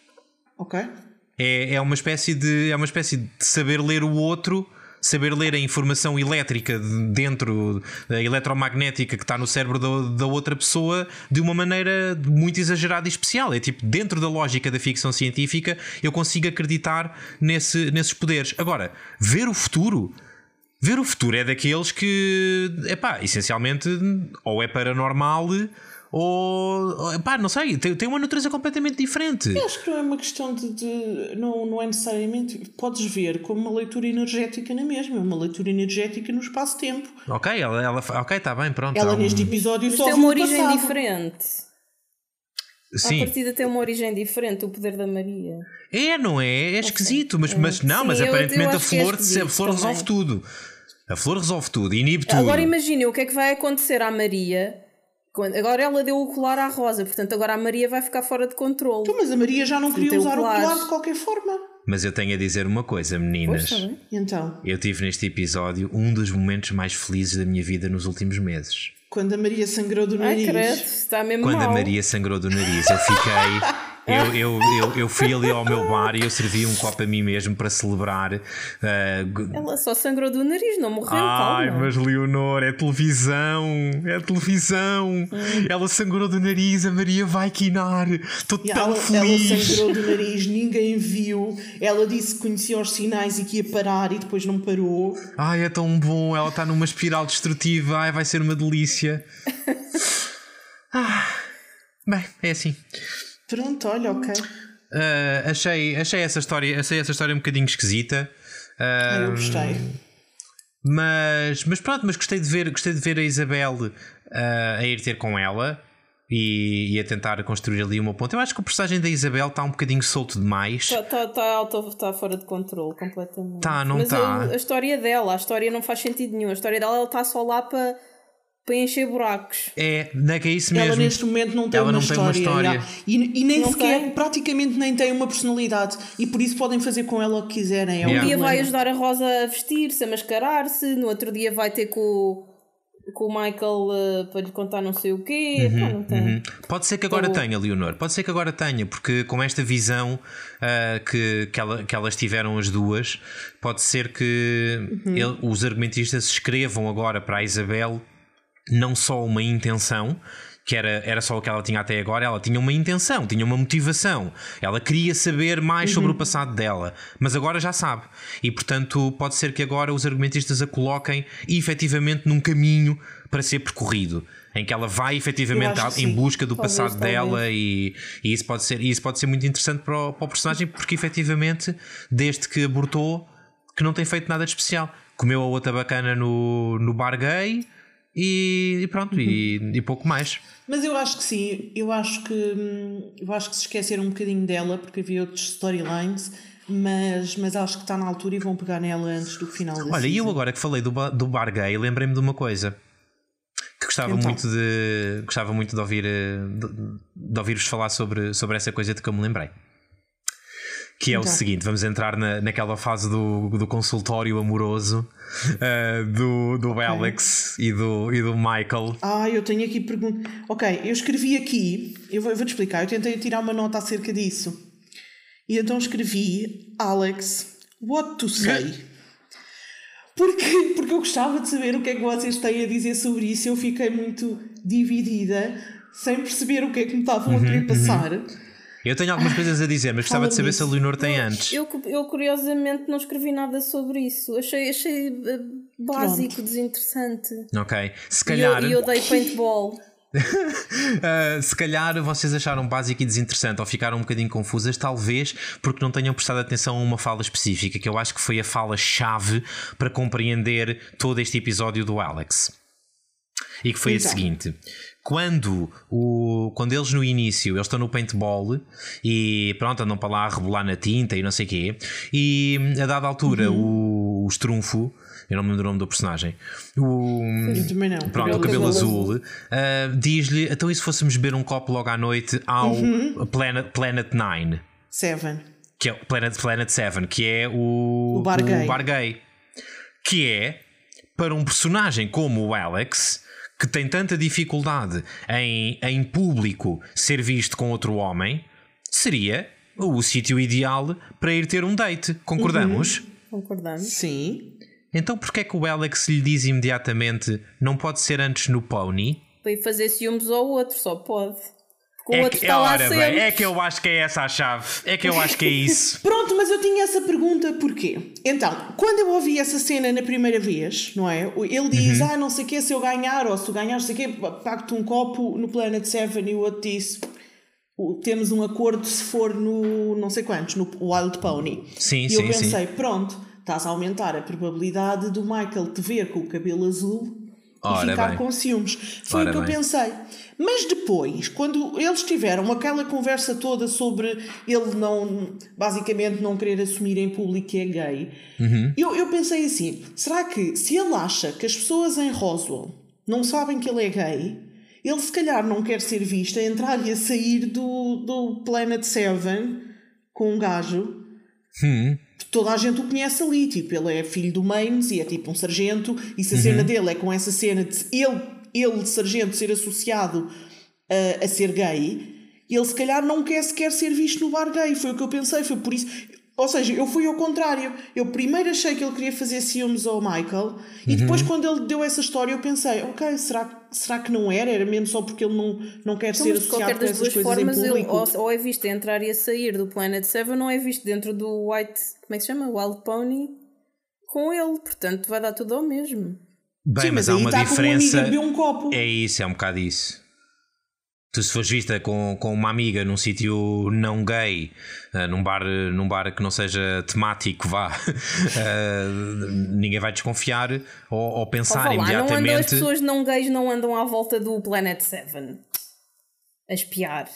Ok. É, é, uma espécie de, é uma espécie de saber ler o outro saber ler a informação elétrica dentro da eletromagnética que está no cérebro da, da, outra pessoa de uma maneira muito exagerada e especial. É tipo, dentro da lógica da ficção científica, eu consigo acreditar nesse, nesses poderes. Agora, ver o futuro. Ver o futuro é daqueles que, é pá, essencialmente, ou é paranormal ou pá, não sei, tem, tem uma natureza completamente diferente. Eu acho que não é uma questão de, de, não, não é necessariamente. Podes ver como uma leitura energética na mesma, é uma leitura energética no espaço-tempo. Ok, ela, ela, ok, está bem, pronto. Ela neste episódio Mas só tem uma origem passado. diferente. Sim. A partida tem uma origem diferente, o poder da Maria. É, não é? É esquisito, mas, mas não, Sim, mas eu- aparentemente eu a é flor, esquisito a flor resolve tudo. A flor resolve tudo, inibe tudo. Agora imaginem o que é que vai acontecer à Maria. Quando, agora ela deu o colar à Rosa, portanto agora a Maria vai ficar fora de controle. Então, mas a Maria já não queria tem o usar o colar. colar de qualquer forma. Mas eu tenho a dizer uma coisa, meninas. Bem. E então, Eu tive neste episódio um dos momentos mais felizes da minha vida nos últimos meses. quando a Maria sangrou do Ai, nariz. credo, está mesmo Quando mal. a Maria sangrou do nariz, eu fiquei. Eu, eu, eu, eu fui ali ao meu bar e eu servi um copo a mim mesmo para celebrar. gu- Ela só sangrou do nariz, não morreu, Ai, calma. mas Leonor, é televisão, é televisão. Hum. Ela sangrou do nariz, a Maria vai quinar. Estou tão ela, ela feliz. sangrou do nariz, ninguém viu. Ela disse que conhecia os sinais e que ia parar e depois não parou. Ai, é tão bom. Ela está numa espiral destrutiva. Ai, vai ser uma delícia. Ah, bem, é assim. Pronto, olha, ok. Ah, achei, achei, essa história, achei essa história um bocadinho esquisita. Ah, Eu gostei. Mas, mas pronto, mas gostei de ver, gostei de ver a Isabel ah, a ir ter com ela e, e a tentar construir ali uma ponte. Eu acho que o personagem da Isabel está um bocadinho solto demais. Está tá, tá, alto- tá fora de controle completamente. Tá, não Mas tá. A, a história dela, a história não faz sentido nenhum. A história dela, ela está só lá para para encher buracos. É, não é que é isso Ela mesmo. neste momento não tem, Ela uma, não tem uma história, história. E, e nem Não sequer, tem. praticamente nem tem uma personalidade. E por isso podem fazer com ela o que quiserem. É Yeah. Um dia vai ajudar a Rosa a vestir-se, a mascarar-se, no outro dia vai ter com, o- com o Michael eh, para lhe contar não sei o quê. Pá, não tem. Uhum. Pode ser que agora Tô- tenha, Leonor. Pode ser que agora tenha, porque com esta visão ah, que, que, ela- que elas tiveram as duas, pode ser que Uhum. ele- os argumentistas escrevam agora para a Isabel não só uma intenção. Que era, era só o que ela tinha até agora, ela tinha uma intenção, tinha uma motivação. Ela queria saber mais sobre Uhum. o passado dela, mas agora já sabe. E portanto, pode ser que agora os argumentistas a coloquem efetivamente num caminho para ser percorrido, em que ela vai efetivamente em busca do Talvez, passado dela e, e isso, pode ser, isso pode ser muito interessante para o, para o personagem, porque efetivamente, desde que abortou, que não tem feito nada de especial. Comeu a outra bacana no, no bar gay e, e pronto, e, Uhum. e pouco mais. Mas eu acho que sim, eu acho que hum, eu acho que se esqueceram um bocadinho dela porque havia outros storylines, mas, mas acho que está na altura e vão pegar nela antes do final da Olha, e eu agora que falei do, ba- do bar gay, lembrei-me de uma coisa que gostava Então. muito de gostava muito de ouvir eh, de, de ouvir-vos falar sobre, sobre essa coisa de que eu me lembrei. Que é o Então. seguinte, vamos entrar na, naquela fase do, do consultório amoroso eh, do, do Alex e do, e do Michael. Ah, eu tenho aqui pergunta. Ok, eu escrevi aqui, eu vou- eu vou-te explicar, eu tentei tirar uma nota acerca disso. E então escrevi, Alex, what to say? Porque, porque eu gostava de saber o que é que vocês têm a dizer sobre isso. Eu fiquei muito dividida, sem perceber o que é que me estavam a querer passar. Eu tenho algumas coisas a dizer, mas gostava de saber se a disso. Leonor tem antes. Eu, eu curiosamente não escrevi nada sobre isso. Achei, achei eh, básico, desinteressante. Ok. Se E calhar. eu, e eu dei paintball. Uh, se calhar vocês acharam básico e desinteressante ou ficaram um bocadinho confusas, talvez porque não tenham prestado atenção a uma fala específica, que eu acho que foi a fala-chave para compreender todo este episódio do Alex. E que foi Então. a seguinte: quando, o, quando eles no início eles estão no paintball e pronto, andam para lá a rebolar na tinta e não sei o quê, e a dada altura o, o estrunfo eu não me lembro do nome do personagem. O, eu também não. Pronto, o cabelo azul, uh, diz-lhe: então, e se fôssemos beber um copo logo à noite ao uhum. Planet, Planet Nine? Seven. Que é Planet, Planet Seven, que é o, o, bar, o bar gay. Que é para um personagem como o Alex, que tem tanta dificuldade em, em público ser visto com outro homem, seria o sítio ideal para ir ter um date. Concordamos? Uhum. Concordamos. Sim. Então porquê é que o Alex lhe diz imediatamente não pode ser antes no Pony? Para ir fazer ciúmes ao outro, só pode. Com é, que, é, ora, bem, é que eu acho que é essa a chave. É que eu acho que é isso. Pronto, mas eu tinha essa pergunta porquê? Então, quando eu ouvi essa cena na primeira vez, não é? Ele diz: uhum. Ah, não sei o quê, se eu ganhar, ou se tu ganhar, não sei o quê, pago-te um copo no Planet Seven e o outro disse: temos um acordo se for no não sei quantos, no Wild Pony. Sim, e sim, eu pensei, sim. pronto, estás a aumentar a probabilidade do Michael te ver com o cabelo azul Ora e ficar bem. com ciúmes. Foi Ora o que bem. eu pensei. Mas depois, quando eles tiveram aquela conversa toda sobre ele não, basicamente não querer assumir em público que é gay, uhum. eu, eu pensei assim: será que se ele acha que as pessoas em Roswell não sabem que ele é gay, ele se calhar não quer ser visto a entrar e a sair do, do Planet Seven com um gajo. Hum. Toda a gente o conhece ali, tipo, ele é filho do Maines e é tipo um sargento, e se a uhum. cena dele é com essa cena de ele, ele sargento, ser associado a, a ser gay, ele se calhar não quer sequer ser visto no bar gay. Foi o que eu pensei, foi por isso. Ou seja, eu fui ao contrário. Eu primeiro achei que ele queria fazer ciúmes ao Michael e depois, uhum. quando ele deu essa história, eu pensei: ok, será, será que não era? Era mesmo só porque ele não, não quer então, ser associado com essas coisas formas, em público? Ele, ou, ou, é visto a entrar e a sair do Planet Seven, ou é visto dentro do White. Como é que se chama? Wild Pony com ele. Portanto, vai dar tudo ao mesmo. Bem, Sim, mas, mas há uma diferença. Um copo. É isso, é um bocado isso tu se fores vista com, com uma amiga num sítio não gay, uh, num, bar, num bar que não seja temático, vá, uh, ninguém vai desconfiar ou, ou pensar oh, imediatamente. Não andam, as pessoas não gays não andam à volta do Planet 7 a espiar.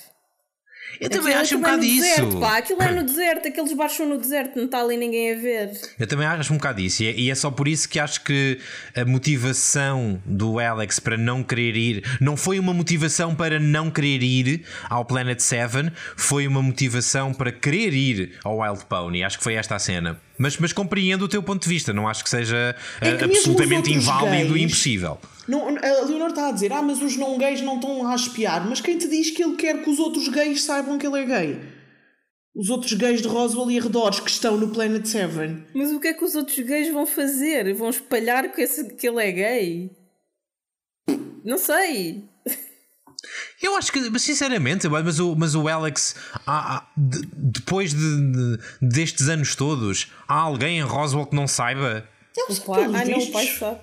Eu também aquilo, acho um bocado é isso. Deserto, pá. Aquilo é no deserto, aqueles baixam no deserto, não está ali ninguém a ver. Eu também acho um bocado isso. E é, e é, só por isso que acho que a motivação do Alex para não querer ir não foi uma motivação para não querer ir ao Planet 7, foi uma motivação para querer ir ao Wild Pony. Acho que foi esta a cena. Mas, mas compreendo o teu ponto de vista, não acho que seja é que absolutamente inválido gays, e impossível. Não, a Leonor está a dizer: Ah, mas os não gays não estão lá a espiar. Mas quem te diz que ele quer que os outros gays saibam que ele é gay? Os outros gays de Roswell e arredores que estão no Planet 7. Mas o que é que os outros gays vão fazer? Vão espalhar que, esse, que ele é gay? Não sei. Eu acho que, sinceramente, mas o, mas o Alex, há, há, de, depois de, de, destes anos todos, há alguém em Roswell que não saiba? Eu sei, pai, ah, não, o pai sabe.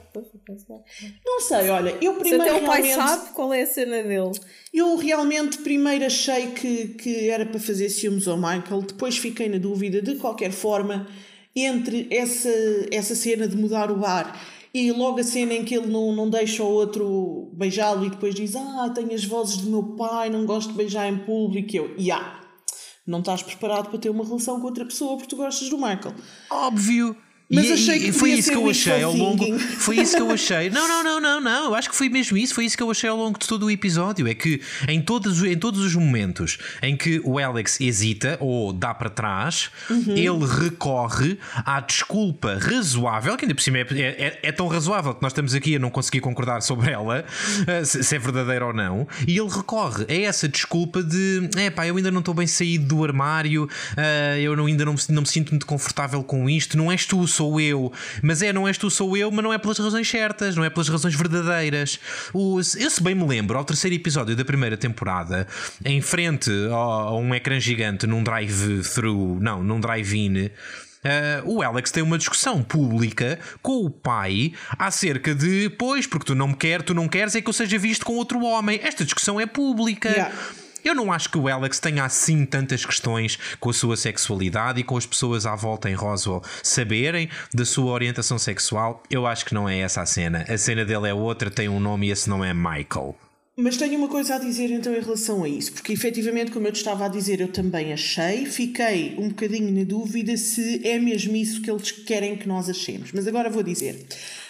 Não sei, olha, eu primeiro. Se até o pai sabe qual é a cena dele. Eu realmente primeiro achei que, que era para fazer ciúmes ao Michael, depois fiquei na dúvida, de qualquer forma, entre essa, essa cena de mudar o bar e logo a cena em que ele não, não deixa o outro beijá-lo e depois diz: Ah, tenho as vozes do meu pai, não gosto de beijar em público. E eu, yeah, não estás preparado para ter uma relação com outra pessoa porque tu gostas do Michael. Óbvio! Mas e, achei que foi isso que eu achei ao longo. Foi isso que eu achei. Não, não, não, não, não. Eu acho que foi mesmo isso. Foi isso que eu achei ao longo de todo o episódio. É que em todos, em todos os momentos em que o Alex hesita ou dá para trás, uhum. ele recorre à desculpa razoável, que ainda por cima é, é, é, tão razoável que nós estamos aqui a não conseguir concordar sobre ela, eh, se é verdadeira ou não. E ele recorre a essa desculpa de é pá, eu ainda não estou bem saído do armário, uh, eu não, ainda não me, não me sinto muito confortável com isto. Não és tu, sou eu. Mas é, não és tu, sou eu, mas não é pelas razões certas, não é pelas razões verdadeiras. O, eu, se bem me lembro, ao terceiro episódio da primeira temporada, em frente a um ecrã gigante num drive-thru, não, num drive-in. Uh, o Alex tem uma discussão pública com o pai acerca de, pois, porque tu não me queres, tu não queres é que eu seja visto com outro homem. Esta discussão é pública. Yeah. Eu não acho que o Alex tenha assim tantas questões com a sua sexualidade e com as pessoas à volta em Roswell saberem da sua orientação sexual. Eu acho que não é essa a cena. A cena dele é outra, tem um nome e esse não é Michael. Mas tenho uma coisa a dizer então em relação a isso, porque efetivamente, como eu te estava a dizer, eu também achei, fiquei um bocadinho na dúvida se é mesmo isso que eles querem que nós achemos. Mas agora vou dizer: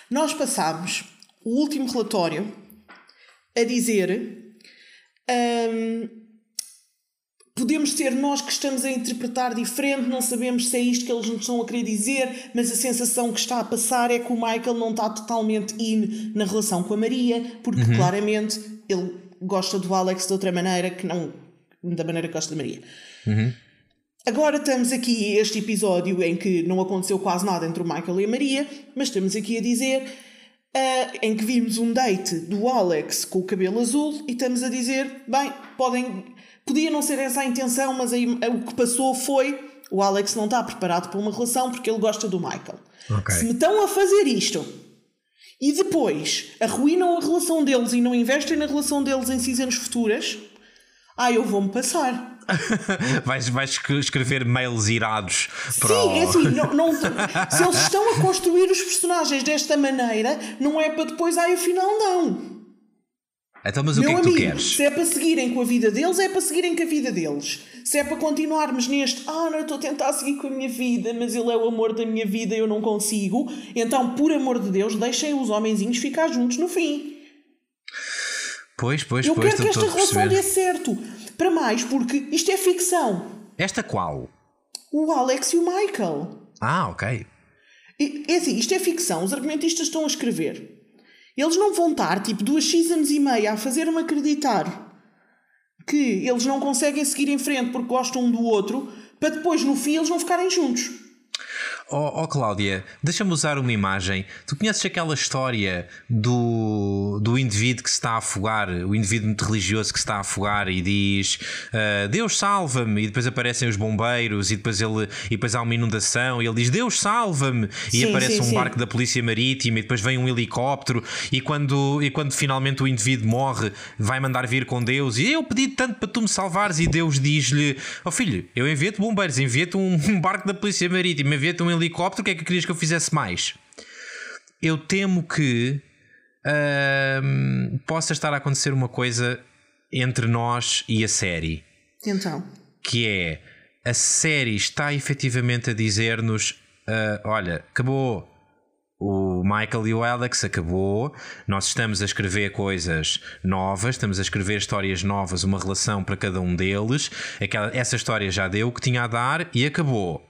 nós passámos o último relatório a dizer. Hum, podemos ser nós que estamos a interpretar diferente, não sabemos se é isto que eles nos estão a querer dizer, mas a sensação que está a passar é que o Michael não está totalmente in na relação com a Maria, porque uhum. claramente ele gosta do Alex de outra maneira que não da maneira que gosta da Maria. Uhum. Agora estamos aqui, este episódio em que não aconteceu quase nada entre o Michael e a Maria, mas estamos aqui a dizer uh, em que vimos um date do Alex com o cabelo azul e estamos a dizer, bem, podem Podia não ser essa a intenção, mas aí, o que passou foi o Alex não está preparado para uma relação porque ele gosta do Michael. Okay. Se me estão a fazer isto e depois arruinam a relação deles e não investem na relação deles em seasons futuras, ah, eu vou-me passar. vais, vais escrever mails irados para Sim, é assim, não, não, se eles estão a construir os personagens desta maneira, não é para depois, ah, afinal não. Então, mas o Meu que é que amigo, tu queres? Se é para seguirem com a vida deles, é para seguirem com a vida deles. Se é para continuarmos neste, ah, não, estou a tentar seguir com a minha vida, mas ele é o amor da minha vida e eu não consigo, então, por amor de Deus, deixem os homenzinhos ficar juntos no fim. Pois, pois, eu pois. Eu quero que esta relação dê certo. Para mais, porque isto é ficção. Esta qual? O Alex e o Michael. Ah, ok. É assim, isto é ficção. Os argumentistas estão a escrever. Eles não vão estar tipo duas seasons e meia a fazer-me acreditar que eles não conseguem seguir em frente porque gostam um do outro, para depois no fim eles não ficarem juntos. Oh, oh Cláudia, deixa-me usar uma imagem. Tu conheces aquela história do, do indivíduo que se está a afogar, o indivíduo muito religioso que se está a afogar e diz uh, Deus salva-me, e depois aparecem os bombeiros, e depois, ele, e depois há uma inundação, e ele diz Deus salva-me, e aparece sim, um sim. barco da polícia marítima, e depois vem um helicóptero, e quando, e quando finalmente o indivíduo morre, vai mandar vir com Deus, e eu pedi tanto para tu me salvares, e Deus diz-lhe: Ó oh filho, eu envio-te bombeiros, envio-te um, um barco da polícia marítima, envio-te um helicóptero, o que é que querias que eu fizesse mais? Eu temo que uh, possa estar a acontecer uma coisa entre nós e a série. Então. Que é a série está efetivamente a dizer-nos: uh, olha, acabou. O Michael e o Alex acabou. Nós estamos a escrever coisas novas, estamos a escrever histórias novas, uma relação para cada um deles. Aquela, essa história já deu o que tinha a dar e acabou.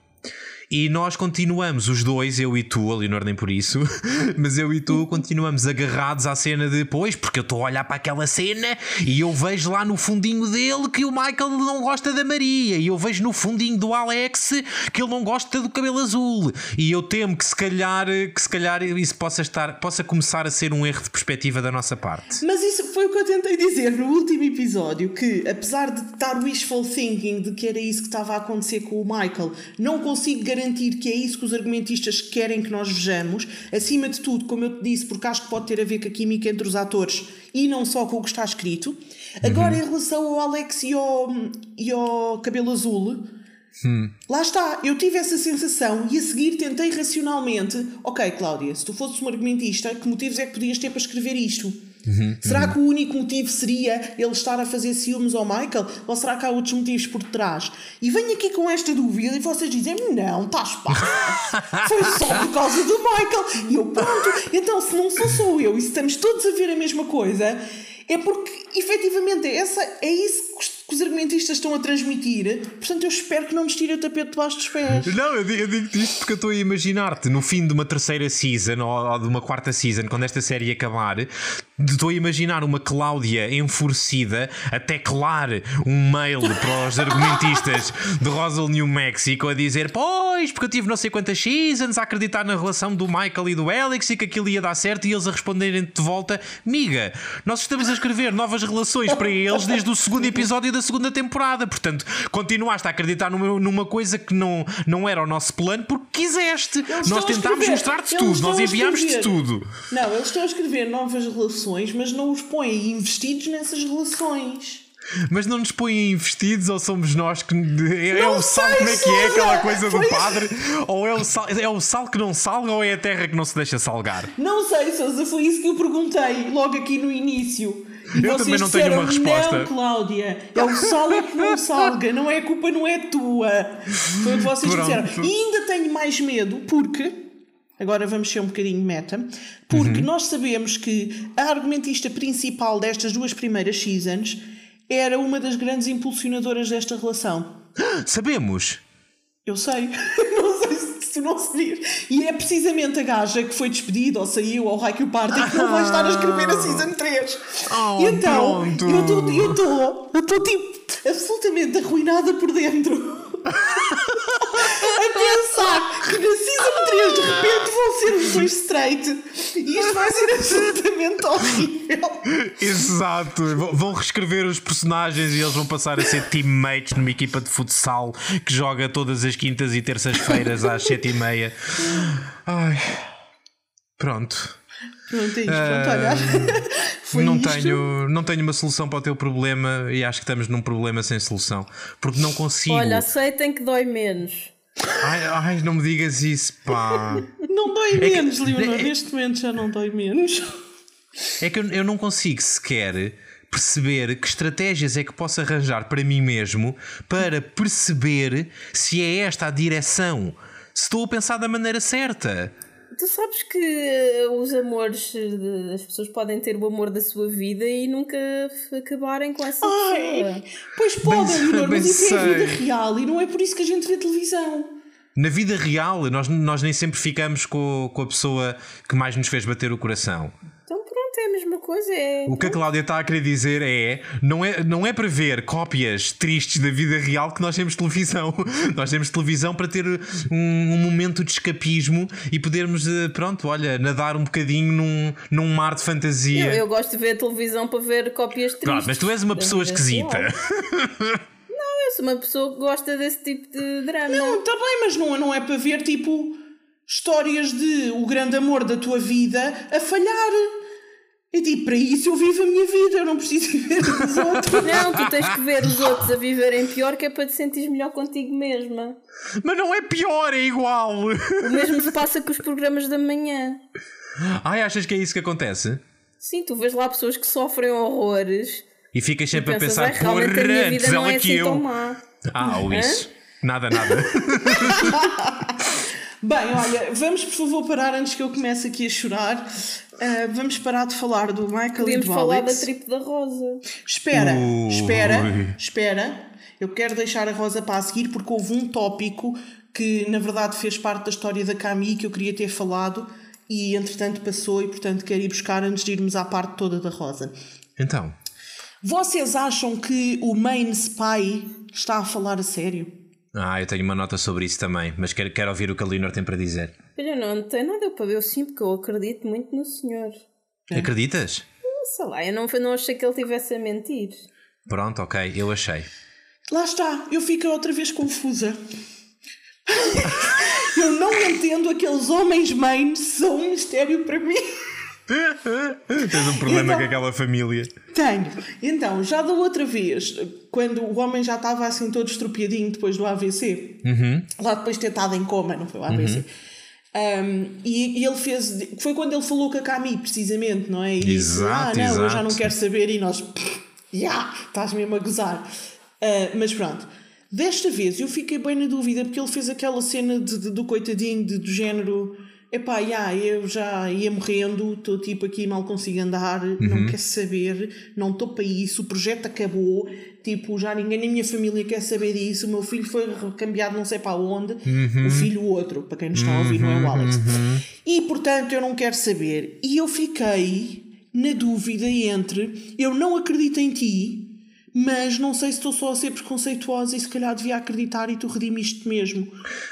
E nós continuamos, os dois, eu e tu, a Leonor nem por isso, mas eu e tu continuamos agarrados à cena de depois, porque eu estou a olhar para aquela cena e eu vejo lá no fundinho dele que o Michael não gosta da Maria, e eu vejo no fundinho do Alex que ele não gosta do cabelo azul, e eu temo que se calhar, que se calhar isso possa estar, possa começar a ser um erro de perspectiva da nossa parte. Mas isso foi o que eu tentei dizer no último episódio, que apesar de estar wishful thinking de que era isso que estava a acontecer com o Michael, não consigo garantir que é isso que os argumentistas querem que nós vejamos, acima de tudo, como eu te disse, porque acho que pode ter a ver com a química entre os atores e não só com o que está escrito. Agora, uhum. em relação ao Alex e ao, e ao cabelo azul, Hum. Lá está, eu tive essa sensação e a seguir tentei racionalmente. Ok, Cláudia, se tu fosses um argumentista, que motivos é que podias ter para escrever isto? Uhum, será uhum. que o único motivo seria ele estar a fazer ciúmes ao Michael? Ou será que há outros motivos por trás? E venho aqui com esta dúvida e vocês dizem: Não, estás pá. Foi só por causa do Michael. E eu, pronto. Então, se não sou só eu e se estamos todos a ver a mesma coisa, é porque efetivamente essa, é isso que os argumentistas estão a transmitir. Portanto, eu espero que não nos tire o tapete debaixo dos pés. Não, eu digo, digo isto porque eu estou a imaginar-te no fim de uma terceira season ou, ou de uma quarta season, quando esta série acabar, Estou a imaginar uma Cláudia enfurecida a teclar um mail para os argumentistas de Roswell, New Mexico, a dizer: Pois, porque eu tive não sei quantas seasons a acreditar na relação do Michael e do Alex e que aquilo ia dar certo, e eles a responderem de volta: Miga, nós estamos a escrever novas relações para eles desde o segundo episódio da segunda temporada. Portanto, continuaste a acreditar numa, numa coisa que não, não era o nosso plano porque quiseste. Eles nós tentámos mostrar-te tudo, nós enviámos-te tudo. Não, eles estão a escrever novas relações relações, mas não os põem investidos nessas relações. Mas não nos põem investidos ou somos nós que. É, é o sal, como é que é aquela coisa do padre? Ou é o, sal, é o sal que não salga ou é a terra que não se deixa salgar? Não sei, Sousa, foi isso que eu perguntei logo aqui no início. E Eu também não tenho uma resposta. Não, Cláudia, é o sal é que não salga, não é a culpa, não é tua. Foi o que vocês Pronto. disseram. E ainda tenho mais medo, porque. Agora vamos ser um bocadinho meta, porque Uhum. nós sabemos que a argumentista principal destas duas primeiras seasons era uma das grandes impulsionadoras desta relação. Sabemos. Eu sei, não sei se tu não sabias. E é precisamente a gaja que foi despedida ou saiu ao Raio Party que não vai estar a escrever a Season 3. Oh, e então, pronto. eu estou eu estou eu estou tipo absolutamente arruinada por dentro. pensar que na Season 3 de repente vão ser os dois straight e isto vai ser absolutamente horrível. Exato. Vão reescrever os personagens e eles vão passar a ser teammates numa equipa de futsal que joga todas as quintas e terças-feiras às sete e meia. Ai. Pronto. Pronto, é isto. Pronto, olha. Foi não, isto. tenho, não tenho uma solução para o teu problema e acho que estamos num problema sem solução. Porque não consigo. Olha, aceitem que dói menos. Ai, ai, não me digas isso, pá. Não dói que- menos, Leonor. é- Neste momento já não dói menos. É que eu, eu não consigo sequer perceber que estratégias é que posso arranjar para mim mesmo para perceber se é esta a direção. Se estou a pensar da maneira certa. Tu sabes que os amores, eh, as pessoas podem ter o amor da sua vida e nunca acabarem com essa pessoa. Ai, pois podem, Bem- Leonor, mas isso é a vida sei. real e não é por isso que a gente vê televisão. Na vida real, nós, nós nem sempre ficamos com, com a pessoa que mais nos fez bater o coração. Pronto, é a mesma coisa. É... O que a Cláudia está a querer dizer é não, é: não é para ver cópias tristes da vida real que nós temos televisão. Nós temos televisão para ter um, um momento de escapismo e podermos, eh, pronto, olha, nadar um bocadinho num, num mar de fantasia. Eu, eu gosto de ver a televisão para ver cópias tristes. Pronto, mas tu és uma pessoa esquisita. real. Eu sou uma pessoa que gosta desse tipo de drama. Não, está bem, mas não, não é para ver tipo histórias de o grande amor da tua vida a falhar. É tipo, para isso eu vivo a minha vida, eu não preciso viver os outros. Não, tu tens que ver os outros a viverem pior que é para te sentir melhor contigo mesma. Mas não é pior, é igual. O mesmo se passa com os programas da manhã. Ai, achas que é isso que acontece? Sim, tu vês lá pessoas que sofrem horrores. E ficas sempre a Pensas, pensar, "Ai, realmente a minha porra, vida antes não ela é que assim eu. tão má. Ah, ou isso. Nada, nada. Bem, olha, vamos por favor parar antes que eu comece aqui a chorar. Ah, vamos parar de falar do Michael Podíamos e do falar Alex. da tripe da Rosa. Espera, Ui. espera, espera. Eu quero deixar a Rosa para a seguir porque houve um tópico que na verdade fez parte da história da Cami que eu queria ter falado e entretanto passou e portanto quero ir buscar antes de irmos à parte toda da Rosa. Então, Vocês acham que o main spy está a falar a sério? Ah, eu tenho uma nota sobre isso também, mas quero, quero ouvir o que a Leonor tem para dizer. Olha, não, não tem nada para ver, eu sim, porque eu acredito muito no senhor. Acreditas? Sei lá, eu não, não achei que ele estivesse a mentir. Pronto, ok, eu achei. Lá está, eu fico outra vez confusa. eu não entendo aqueles homens main, são um mistério para mim. Tens um problema Então- com aquela família. Tenho. Então, já da outra vez, quando o homem já estava assim todo estropiadinho depois do AVC, lá depois de ter estado em coma, não foi o AVC. Um, e, e ele fez. Foi quando ele falou com a Cami, precisamente, não é? E disse: Ah, Exato, não, eu já exato. não quero saber. E nós, já, estás mesmo a gozar. Ah, mas pronto. Desta vez eu fiquei bem na dúvida porque ele fez aquela cena de, de- do coitadinho de- do género. Epá, já, eu já ia morrendo, estou tipo aqui, mal consigo andar, Uhum. não quer saber, não estou para isso, o projeto acabou, tipo, já ninguém na minha família quer saber disso, o meu filho foi recambiado não sei para onde, Uhum. o filho outro, para quem nos está a ouvir, não é o Alex. E portanto eu não quero saber. E eu fiquei na dúvida entre eu não acredito em ti, mas não sei se estou só a ser preconceituosa e se calhar devia acreditar e tu redimiste mesmo.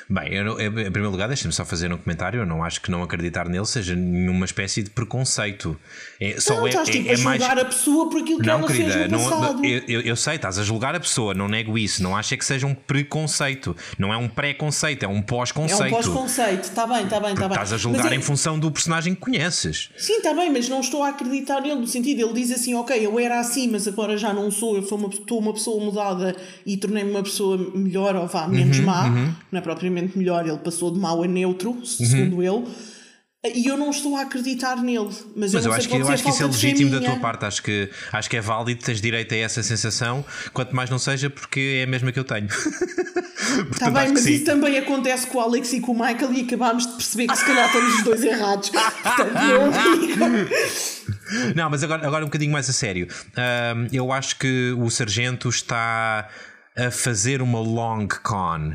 Bem, eu, em primeiro lugar, deixa-me só fazer um comentário. Eu não acho que não acreditar nele seja nenhuma espécie de preconceito. É, só não, é, estás tipo é, a é mais. julgar a pessoa por aquilo que Não, ela querida, fez no não, passado. eu, eu- eu sei, estás a julgar a pessoa, não nego isso. Não acho é que seja um preconceito. Não é um pré-conceito, é um É um pós-conceito. pós-conceito, está bem, está bem, está bem. Estás a julgar Mas é- em função do personagem que conheces. Sim, está bem, mas não estou a acreditar nele no sentido, ele diz assim, ok, eu era assim, mas agora já não sou, eu sou uma, estou uma pessoa mudada e tornei-me uma pessoa melhor, ou vá, menos Uhum, má, não é propriamente melhor, ele passou de mau a neutro, segundo ele. E eu não estou a acreditar nele. Mas, mas eu, eu acho que, eu acho que isso é legítimo da tua parte. Acho que, acho que é válido, tens direito a essa sensação, quanto mais não seja, porque é a mesma que eu tenho. Está bem, mas isso também acontece com o Alex e com o Michael e acabámos de perceber que se calhar estamos os dois errados. Portanto, não Não, mas agora, agora um bocadinho mais a sério. Um, eu acho que o Sargento está a fazer uma long con.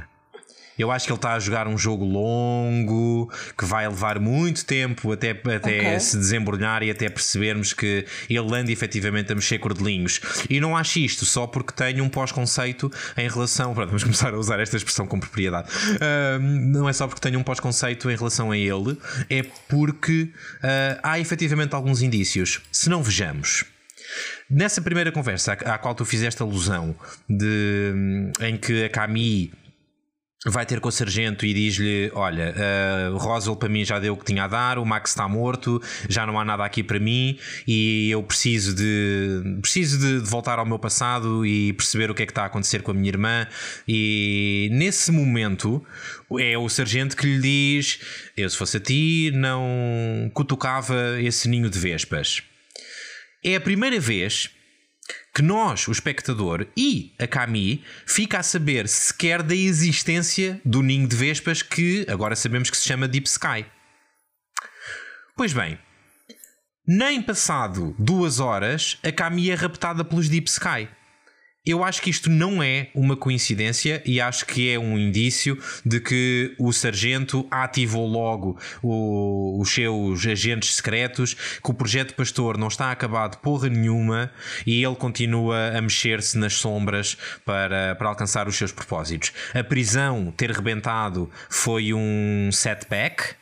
Eu acho que ele está a jogar um jogo longo que vai levar muito tempo até, até okay. se desembrulhar e até percebermos que ele anda efetivamente a mexer cordelinhos. E não acho isto só porque tenho um pós-conceito em relação. Pronto, vamos começar a usar esta expressão com propriedade. Uh, não é só porque tenho um pós-conceito em relação a ele, é porque uh, há efetivamente alguns indícios. Se não vejamos. Nessa primeira conversa à, qual tu fizeste alusão, de, em que a Camille vai ter com o sargento e diz-lhe: Olha, uh, Roswell para mim já deu o que tinha a dar, o Max está morto, já não há nada aqui para mim e eu preciso de preciso de, de, voltar ao meu passado e perceber o que é que está a acontecer com a minha irmã. E nesse momento é o sargento que lhe diz: Eu, se fosse a ti, não cutucava esse ninho de vespas. É a primeira vez que nós, o espectador e a Camille, fica a saber sequer da existência do ninho de vespas que agora sabemos que se chama Deep Sky. Pois bem, nem passado duas horas, a Camille é raptada pelos Deep Sky. Eu acho que isto não é uma coincidência e acho que é um indício de que o sargento ativou logo o, os seus agentes secretos, que o projeto Pastor não está acabado porra nenhuma e ele continua a mexer-se nas sombras para, para alcançar os seus propósitos. A prisão ter rebentado foi um setback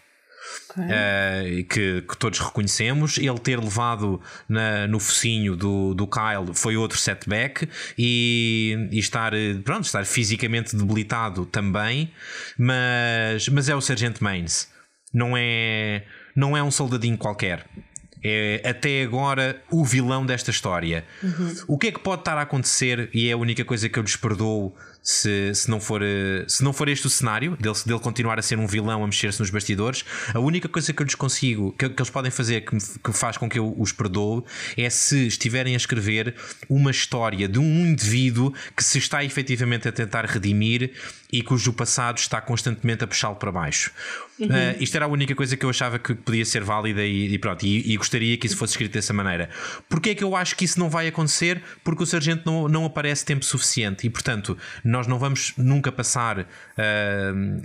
okay. uh, que, que, todos reconhecemos. Ele ter levado na, no focinho do, do Kyle foi outro setback e, e estar, pronto, estar fisicamente debilitado também, mas, mas é o Sargent Mains, não é, não é um soldadinho qualquer. É até agora o vilão desta história. Uhum. O que é que pode estar a acontecer? E é a única coisa que eu lhes perdoo se, se, não for, eh, se não for este o cenário, dele, dele continuar a ser um vilão a mexer-se nos bastidores, a única coisa que eu lhes consigo, que, que eles podem fazer que, me, que faz com que eu os perdoo, é se estiverem a escrever uma história de um indivíduo que se está efetivamente a tentar redimir e cujo passado está constantemente a puxá-lo para baixo. Uhum. Uh, isto era a única coisa que eu achava que podia ser válida e, e pronto, e, e, gostaria que isso fosse escrito dessa maneira. Porquê é que eu acho que isso não vai acontecer? Porque o sargento não, não aparece tempo suficiente e, portanto, nós não vamos nunca passar uh,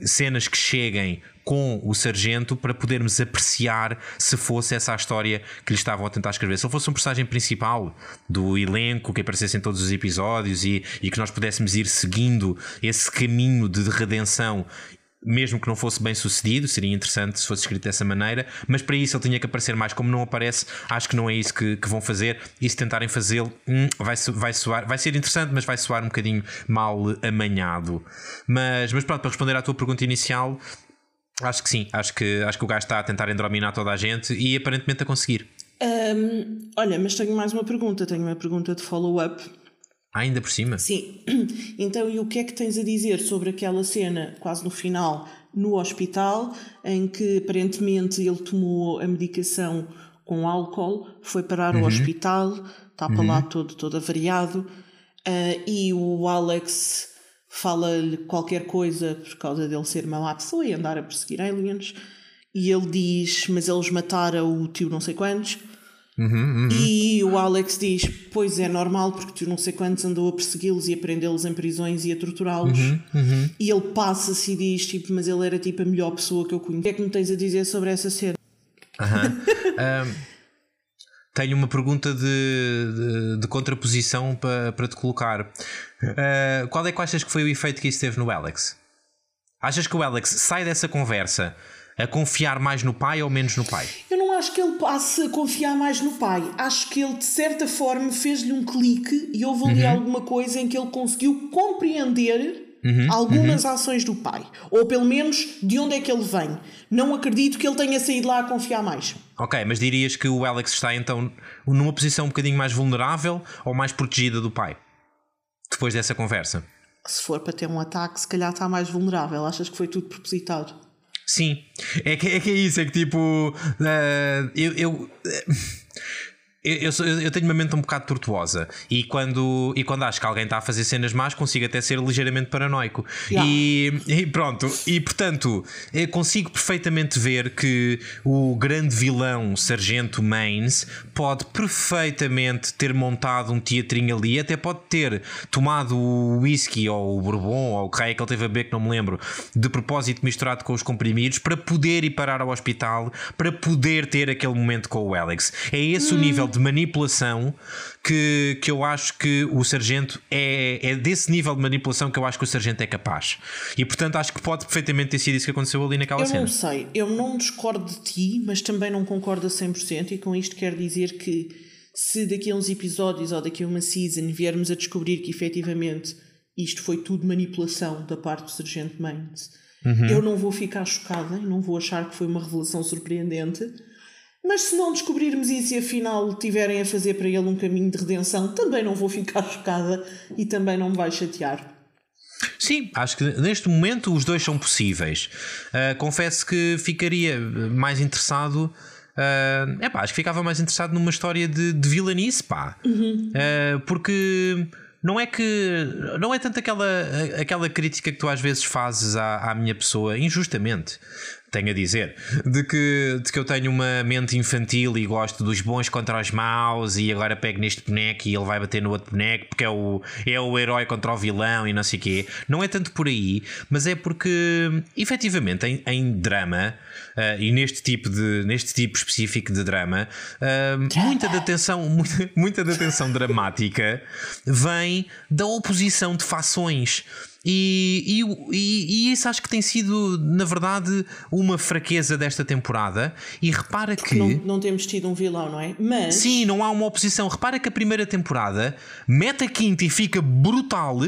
cenas que cheguem com o sargento para podermos apreciar se fosse essa a história que lhe estavam a tentar escrever. Se ele fosse um personagem principal do elenco que aparecesse em todos os episódios e, e que nós pudéssemos ir seguindo esse caminho de redenção mesmo que não fosse bem sucedido, seria interessante se fosse escrito dessa maneira, mas para isso ele tinha que aparecer mais. Como não aparece, acho que não é isso que, que vão fazer. E se tentarem fazê-lo, hum, vai, vai vai ser interessante, mas vai soar um bocadinho mal amanhado. Mas, mas pronto, para responder à tua pergunta inicial, acho que sim, acho que, acho que o gajo está a tentar endrominar toda a gente e aparentemente a conseguir. Um, olha, mas tenho mais uma pergunta, tenho uma pergunta de follow-up ainda por cima? Sim. Então, e o que é que tens a dizer sobre aquela cena, quase no final, no hospital, em que aparentemente ele tomou a medicação com álcool, foi parar uhum. ao hospital, está para uhum. lá todo, todo avariado, uh, e o Alex fala-lhe qualquer coisa por causa dele ser uma má pessoa e andar a perseguir aliens, e ele diz: Mas eles mataram o tio não sei quantos. Uhum, uhum. E o Alex diz: Pois é normal, porque tu não sei quantos andou a persegui-los e a prendê-los em prisões e a torturá-los. Uhum, uhum. e ele passa-se e diz: tipo, Mas ele era tipo a melhor pessoa que eu conheço. O que é que me tens a dizer sobre essa cena? um, tenho uma pergunta de, de, de contraposição para, para te colocar. Uh, qual é que achas que foi o efeito que isso teve no Alex? Achas que o Alex sai dessa conversa a confiar mais no pai ou menos no pai? Eu não acho que ele passe a confiar mais no pai. Acho que ele, de certa forma, fez-lhe um clique e houve ali uhum. alguma coisa em que ele conseguiu compreender Uhum, algumas uhum. ações do pai, ou pelo menos de onde é que ele vem. Não acredito que ele tenha saído lá a confiar mais. Ok, mas dirias que o Alex está então numa posição um bocadinho mais vulnerável ou mais protegida do pai? Depois dessa conversa? Se for para ter um ataque, se calhar está mais vulnerável. Achas que foi tudo propositado? Sim, é que, é que é isso, é que tipo. Uh, eu. eu eu, sou, eu, tenho uma mente um bocado tortuosa e quando, e quando acho que alguém está a fazer cenas más, consigo até ser ligeiramente paranoico. Yeah. E, e, pronto, e portanto, eu consigo perfeitamente ver que o grande vilão Sargento Mains pode perfeitamente ter montado um teatrinho ali, até pode ter tomado o whisky ou o bourbon ou o que é que ele teve a beber, que não me lembro, de propósito misturado com os comprimidos para poder ir parar ao hospital, para poder ter aquele momento com o Alex. É esse hum. o nível de manipulação que, que eu acho que o sargento é, é desse nível de manipulação que eu acho que o sargento é capaz. E portanto acho que pode perfeitamente ter sido isso que aconteceu ali naquela eu cena. Eu não sei, eu não discordo de ti, mas também não concordo a 100%, e com isto quero dizer que se daqui a uns episódios ou daqui a uma season viermos a descobrir que efetivamente isto foi tudo manipulação da parte do Sargento Maines, uhum. eu não vou ficar chocada e não vou achar que foi uma revelação surpreendente mas se não descobrirmos isso e afinal tiverem a fazer para ele um caminho de redenção, também não vou ficar chocada e também não me vai chatear. Sim, acho que neste momento os dois são possíveis. Uh, confesso que ficaria mais interessado. Uh, epá, acho que ficava mais interessado numa história de, de vilanice, pá. Uhum. Uh, porque não é que não é tanto aquela, aquela crítica que tu às vezes fazes à, à minha pessoa injustamente tenho a dizer, de que, de que eu tenho uma mente infantil e gosto dos bons contra os maus e agora pego neste boneco e ele vai bater no outro boneco porque é o, é o herói contra o vilão e não sei o quê. Não é tanto por aí, mas é porque efetivamente em, em drama uh, e neste tipo, de, neste tipo específico de drama, uh, muita da tensão, muita, muita da tensão dramática vem da oposição de fações. E, e, e, isso acho que tem sido, na verdade, uma fraqueza desta temporada. E repara que. Não, não, temos tido um vilão, não é? Mas. Sim, não há uma oposição. Repara que a primeira temporada mete a quinta e fica brutal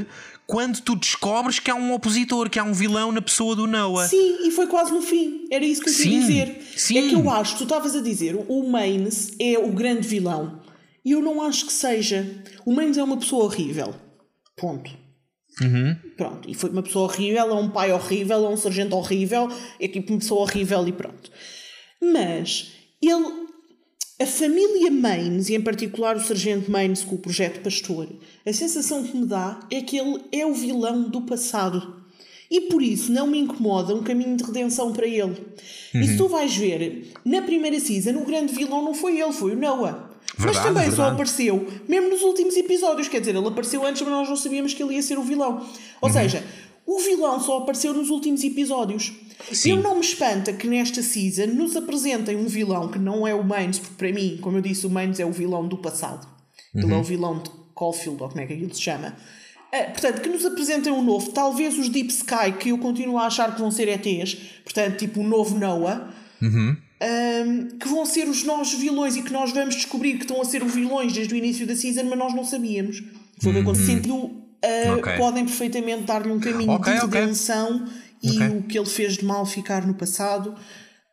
quando tu descobres que há um opositor, que há um vilão na pessoa do Noah. Sim, e foi quase no fim. Era isso que eu queria dizer. Sim. É que eu acho, tu estavas a dizer, o Maines é o grande vilão. E eu não acho que seja. O Maines é uma pessoa horrível. Ponto. Uhum. Pronto, e foi uma pessoa horrível, é um pai horrível, é um sargento horrível, é tipo uma pessoa horrível e pronto. Mas ele, a família Maines, e em particular o sargento Maines com o projeto Pastor, a sensação que me dá é que ele é o vilão do passado. E por isso não me incomoda um caminho de redenção para ele. Uhum. E se tu vais ver, na primeira season, o grande vilão não foi ele, foi o Noah. Verdade, mas também verdade. só apareceu, mesmo nos últimos episódios, quer dizer, ele apareceu antes, mas nós não sabíamos que ele ia ser o vilão. Ou uhum. seja, o vilão só apareceu nos últimos episódios. Sim. Eu não me espanta que nesta season nos apresentem um vilão que não é o Maines, porque para mim, como eu disse, o Maines é o vilão do passado. Uhum. Ele é o vilão de Caulfield, ou como é que aquilo se chama. Uh, portanto, que nos apresentem um novo, talvez os Deep Sky, que eu continuo a achar que vão ser ETs, portanto, tipo o novo Noah. Uhum um, que vão ser os novos vilões e que nós vamos descobrir que estão a ser os vilões desde o início da season, mas nós não sabíamos. Foi o que aconteceu. Uh, okay. Podem perfeitamente dar-lhe um caminho okay, de redenção okay. e o que ele fez de mal ficar no passado.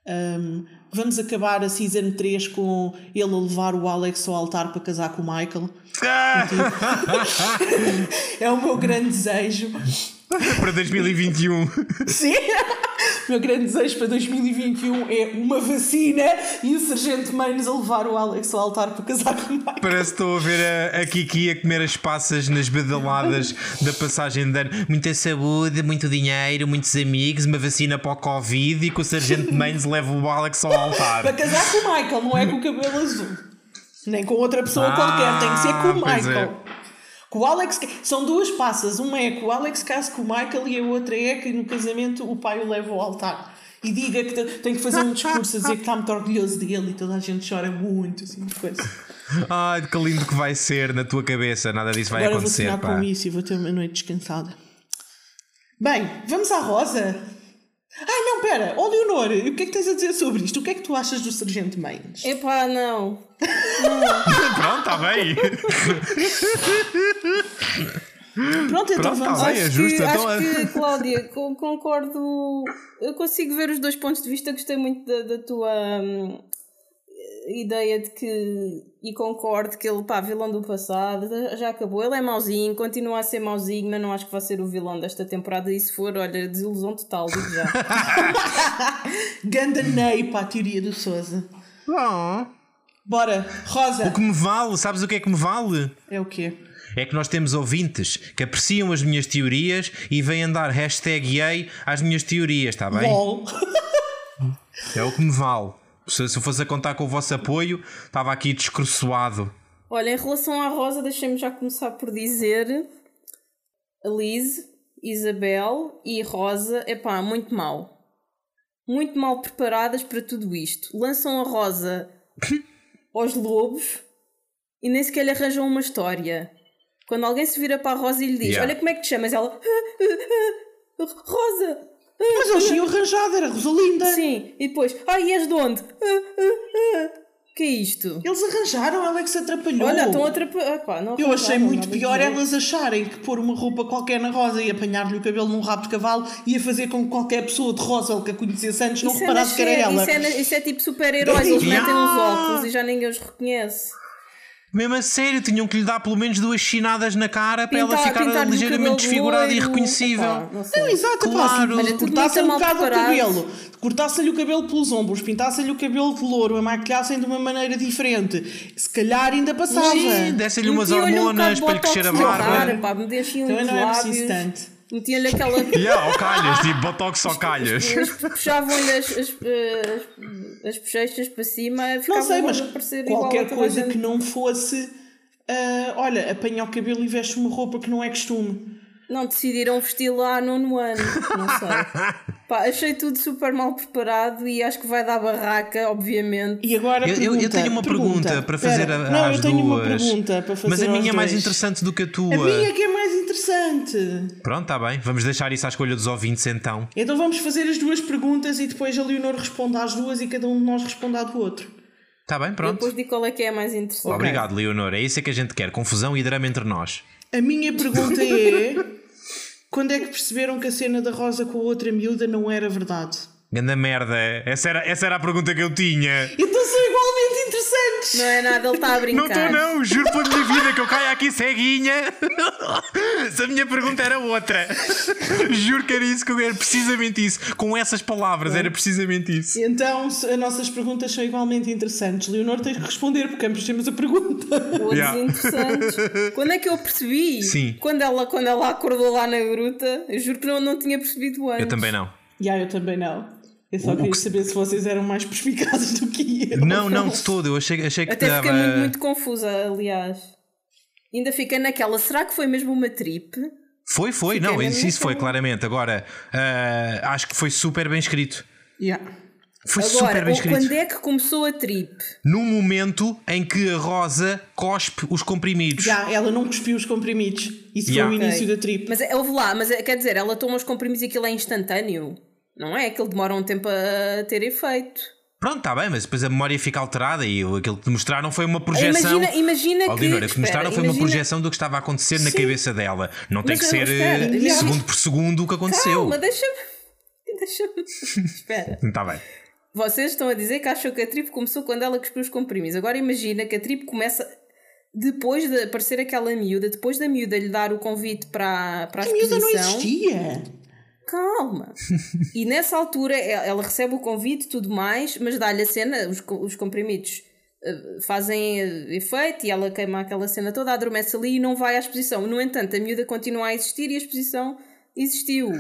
Um, vamos acabar a season 3 com ele a levar o Alex ao altar para casar com o Michael. Ah! é o meu grande desejo. para 2021. Sim! O meu grande desejo para 2021 é uma vacina e o Sargento Maines a levar o Alex ao altar para casar com o Michael. Parece que estou a ver a, a Kiki a comer as passas nas badaladas da passagem de ano. Muita saúde, muito dinheiro, muitos amigos, uma vacina para o Covid e que o Sargento Maines leva o Alex ao altar. Para casar com o Michael, não é com o cabelo azul. Nem com outra pessoa ah, qualquer, tem que ser com o é. Michael. É. Com o Alex, são duas passas. Uma é que o Alex case com o Michael e a outra é que no casamento o pai o leva ao altar. E diga que tem que fazer um discurso a dizer que está muito orgulhoso dele e toda a gente chora muito, assim, de coisa. Ai, que lindo que vai ser na tua cabeça, nada disso vai Agora acontecer. Agora vou com isso e vou ter uma noite descansada. Bem, vamos à Rosa. Ai não, pera, ó oh, Leonor, o que é que tens a dizer sobre isto? O que é que tu achas do Sargento Maines? Epá, não. não. Pronto, está bem. Pronto, então Pronto, vamos. Tá bem, é justo. Que, então... Acho que, Cláudia, concordo. Eu consigo ver os dois pontos de vista. Gostei muito da, da tua. Hum, ideia de que. E concordo que ele, pá, vilão do passado, já acabou. Ele é mauzinho, continua a ser mauzinho, mas não acho que vai ser o vilão desta temporada. E se for, olha, desilusão total, digo já. Ganda Ney para a teoria do Souza. Oh. Bora, Rosa. O que me vale, sabes o que é que me vale? É o quê? É que nós temos ouvintes que apreciam as minhas teorias e vêm andar hashtag yay às minhas teorias, está bem? LOL. É o que me vale. Se, se eu fosse a contar com o vosso apoio, estava aqui descroçoado. Olha, em relação à Rosa, deixem-me já começar por dizer Liz, Isabel e Rosa, é pá, muito mal. Muito mal preparadas para tudo isto. Lançam a Rosa aos lobos e nem sequer lhe arranjam uma história. Quando alguém se vira para a Rosa e lhe diz: Yeah. Olha como é que te chamas? Ela: Rosa! Mas eles tinham arranjado, era Rosalinda. Sim, e depois: Ai, és de onde? Que é isto? Eles arranjaram, ela é que se atrapalhou. Olha, estão a atrapalhar. Eu achei muito pior elas acharem que pôr uma roupa qualquer na Rosa e apanhar-lhe o cabelo num rabo de cavalo ia fazer com que qualquer pessoa de Rosa que a conhecesse antes não Isso é, reparasse que era ela. isso, é, isso é tipo super-heróis, eles metem uns óculos e já ninguém os reconhece. Mesmo a sério, tinham que lhe dar pelo menos duas chinadas na cara para ela Pintar- ficar pintar-lhe o ligeiramente desfigurada e irreconhecível. Epá, não sei. Não, exato, Claro. pá, Mas é se tudo cortassem muito um bocado o cabelo, cortassem-lhe o cabelo pelos ombros, pintassem-lhe o cabelo de louro, a maquilhassem de uma maneira diferente, se calhar ainda passava. Sim, dessem-lhe umas um hormonas bocado para lhe de crescer a barba. Também não é preciso tanto. Metiam-lhe aquela. Yeah, ao calhas, tipo botox ao calhas. Puxavam-lhe as, as, as, as bochechas para cima, Não ficava sei, mas qualquer coisa que não fosse. ah, olha, apanha o cabelo e veste uma roupa que não é costume. Não decidiram vesti-la há nono ano, não sei. Pá, achei tudo super mal preparado e acho que vai dar barraca, obviamente. E agora Eu, pergunta, eu tenho uma pergunta, para fazer Espera, a- Não, às eu tenho uma duas. pergunta para fazer Mas a minha é mais interessante do que a tua. A minha é que é mais interessante. Pronto, está bem. Vamos deixar isso à escolha dos ouvintes então. Então vamos fazer as duas perguntas e depois a Leonor responde às duas e cada um de nós responde à do outro. Está bem, pronto. Depois digo qual é que é a mais interessante. Obrigado, Leonor. É isso que a gente quer. Confusão e drama entre nós. A minha pergunta é: quando é que perceberam que a cena da Rosa com a outra miúda não era verdade? Ganda merda. Essa era, essa era a pergunta que eu tinha. Então são igualmente interessantes! Não é nada, ele está a brincar. Não estou, não. Juro pela minha vida que eu caio aqui ceguinha. Se a minha pergunta era outra. Juro que era isso que eu era precisamente isso. Com essas palavras, era precisamente isso. Então as nossas perguntas são igualmente interessantes. Leonor, tens que responder porque ambos temos a pergunta. Outros Yeah. interessantes. Quando é que eu percebi? Sim. Quando ela, quando ela acordou lá na gruta, eu juro que não, não tinha percebido antes. Eu também não. Já, eu também não. Eu só O- o queria que- saber se vocês eram mais perspicazes do que eu. Não, não, de todo. Eu achei, achei que Até dava. fiquei muito, muito confusa, aliás. Ainda fiquei naquela, será que foi mesmo uma trip? Foi, foi. Fiquei Não, isso, isso foi, claramente. Agora, ah, acho que foi super bem escrito. Já. Foi super Agora, bem ou escrito. quando é que começou a trip? Num momento em que a Rosa cospe os comprimidos. Já, ela não cuspiu os comprimidos. Isso Já. foi o início Ok. da trip. Mas é- houve lá, mas é- quer dizer, ela toma os comprimidos e aquilo é instantâneo. Não é? Aquilo demora um tempo a ter efeito. Pronto, está bem, mas depois a memória fica alterada e aquilo que te mostraram foi uma projeção. Imagina, imagina Oh, que. O que mostraram foi uma imagina- projeção do que estava a acontecer na Sim. cabeça dela. Não tem Mas que eu- ser espera, eh, segundo por segundo o que aconteceu. Calma, deixa-me. Deixa-me. Espera. Está bem. Vocês estão a dizer que acham que a trip começou quando ela cuspiu os comprimidos. Agora imagina que a trip começa depois de aparecer aquela miúda, depois da miúda lhe dar o convite para, para a A miúda não exposição. existia. Calma. e nessa altura ela recebe o convite e tudo mais, mas dá-lhe a cena, os, os comprimidos eh, fazem eh, efeito e ela queima aquela cena toda, adormece ali e não vai à exposição. No entanto, a miúda continua a existir e a exposição existiu.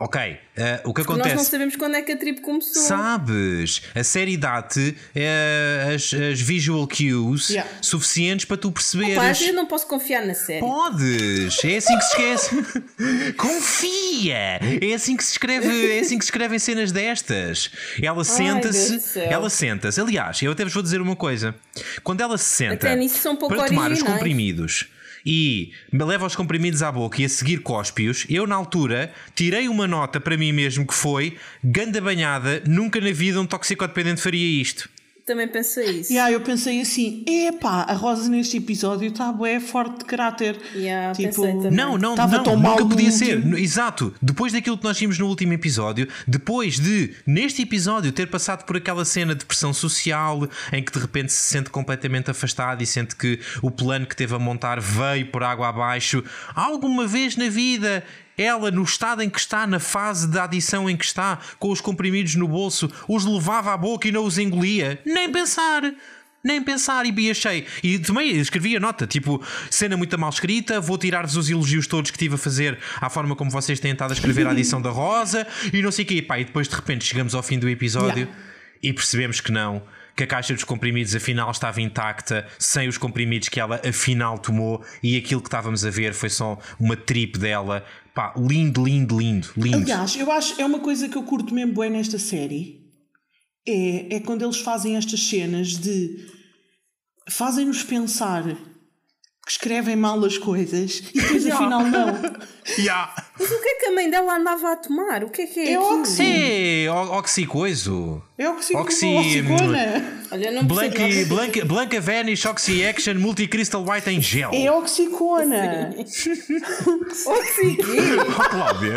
Ok, eh, o que Nós não acontece. sabemos quando é que a trip começou. Sabes, a série dá-te eh, as, as visual cues Yeah. suficientes para tu perceberes. Pá, eu não posso confiar na série. Podes! É assim que se esquece. Confia! É assim que se escreve, é assim que se escrevem cenas destas. Ela senta-se, ela senta-se. Aliás, eu até vos vou dizer uma coisa. Quando ela se senta para tomar os originais. comprimidos e me leva os comprimidos à boca e a seguir cóspios, eu na altura tirei uma nota para mim mesmo que foi ganda banhada, nunca na vida um toxicodependente faria isto. Também pensei isso. Yeah, eu pensei assim: epá, a Rosa neste episódio está bué forte de caráter. Yeah, tipo. Não, não, não, tão nunca mal no podia ser. último. Exato. Depois daquilo que nós vimos no último episódio, depois de, neste episódio, ter passado por aquela cena de pressão social em que de repente se sente completamente afastado e sente que o plano que teve a montar veio por água abaixo, alguma vez na vida. Ela, no estado em que está, na fase de adição em que está, com os comprimidos no bolso, os levava à boca e não os engolia. Nem pensar. Nem pensar e achei. E também escrevi a nota, tipo, cena muito mal escrita, vou tirar-vos os elogios todos que estive a fazer à forma como vocês têm estado a escrever a adição da Rosa e não sei o quê. Pá, e depois de repente chegamos ao fim do episódio Yeah. e percebemos que não. Que a caixa dos comprimidos afinal estava intacta, sem os comprimidos que ela afinal tomou, e aquilo que estávamos a ver foi só uma trip dela. Pá, lindo, lindo, lindo, lindo. Aliás, eu acho é uma coisa que eu curto mesmo bem nesta série. É, é quando eles fazem estas cenas de fazem-nos pensar que escrevem mal as coisas e depois afinal não. Yeah. Mas o que é que a mãe dela andava a tomar? O que é que é, É oxi. É, oxicoiso. É oxi, Oxi- oxicona. Olha, não percebo Blanca. Blanca, Blanca Vanish Oxy Action Multicrystal White em gel. É oxicona. Oxi quê? Oh, Cláudia.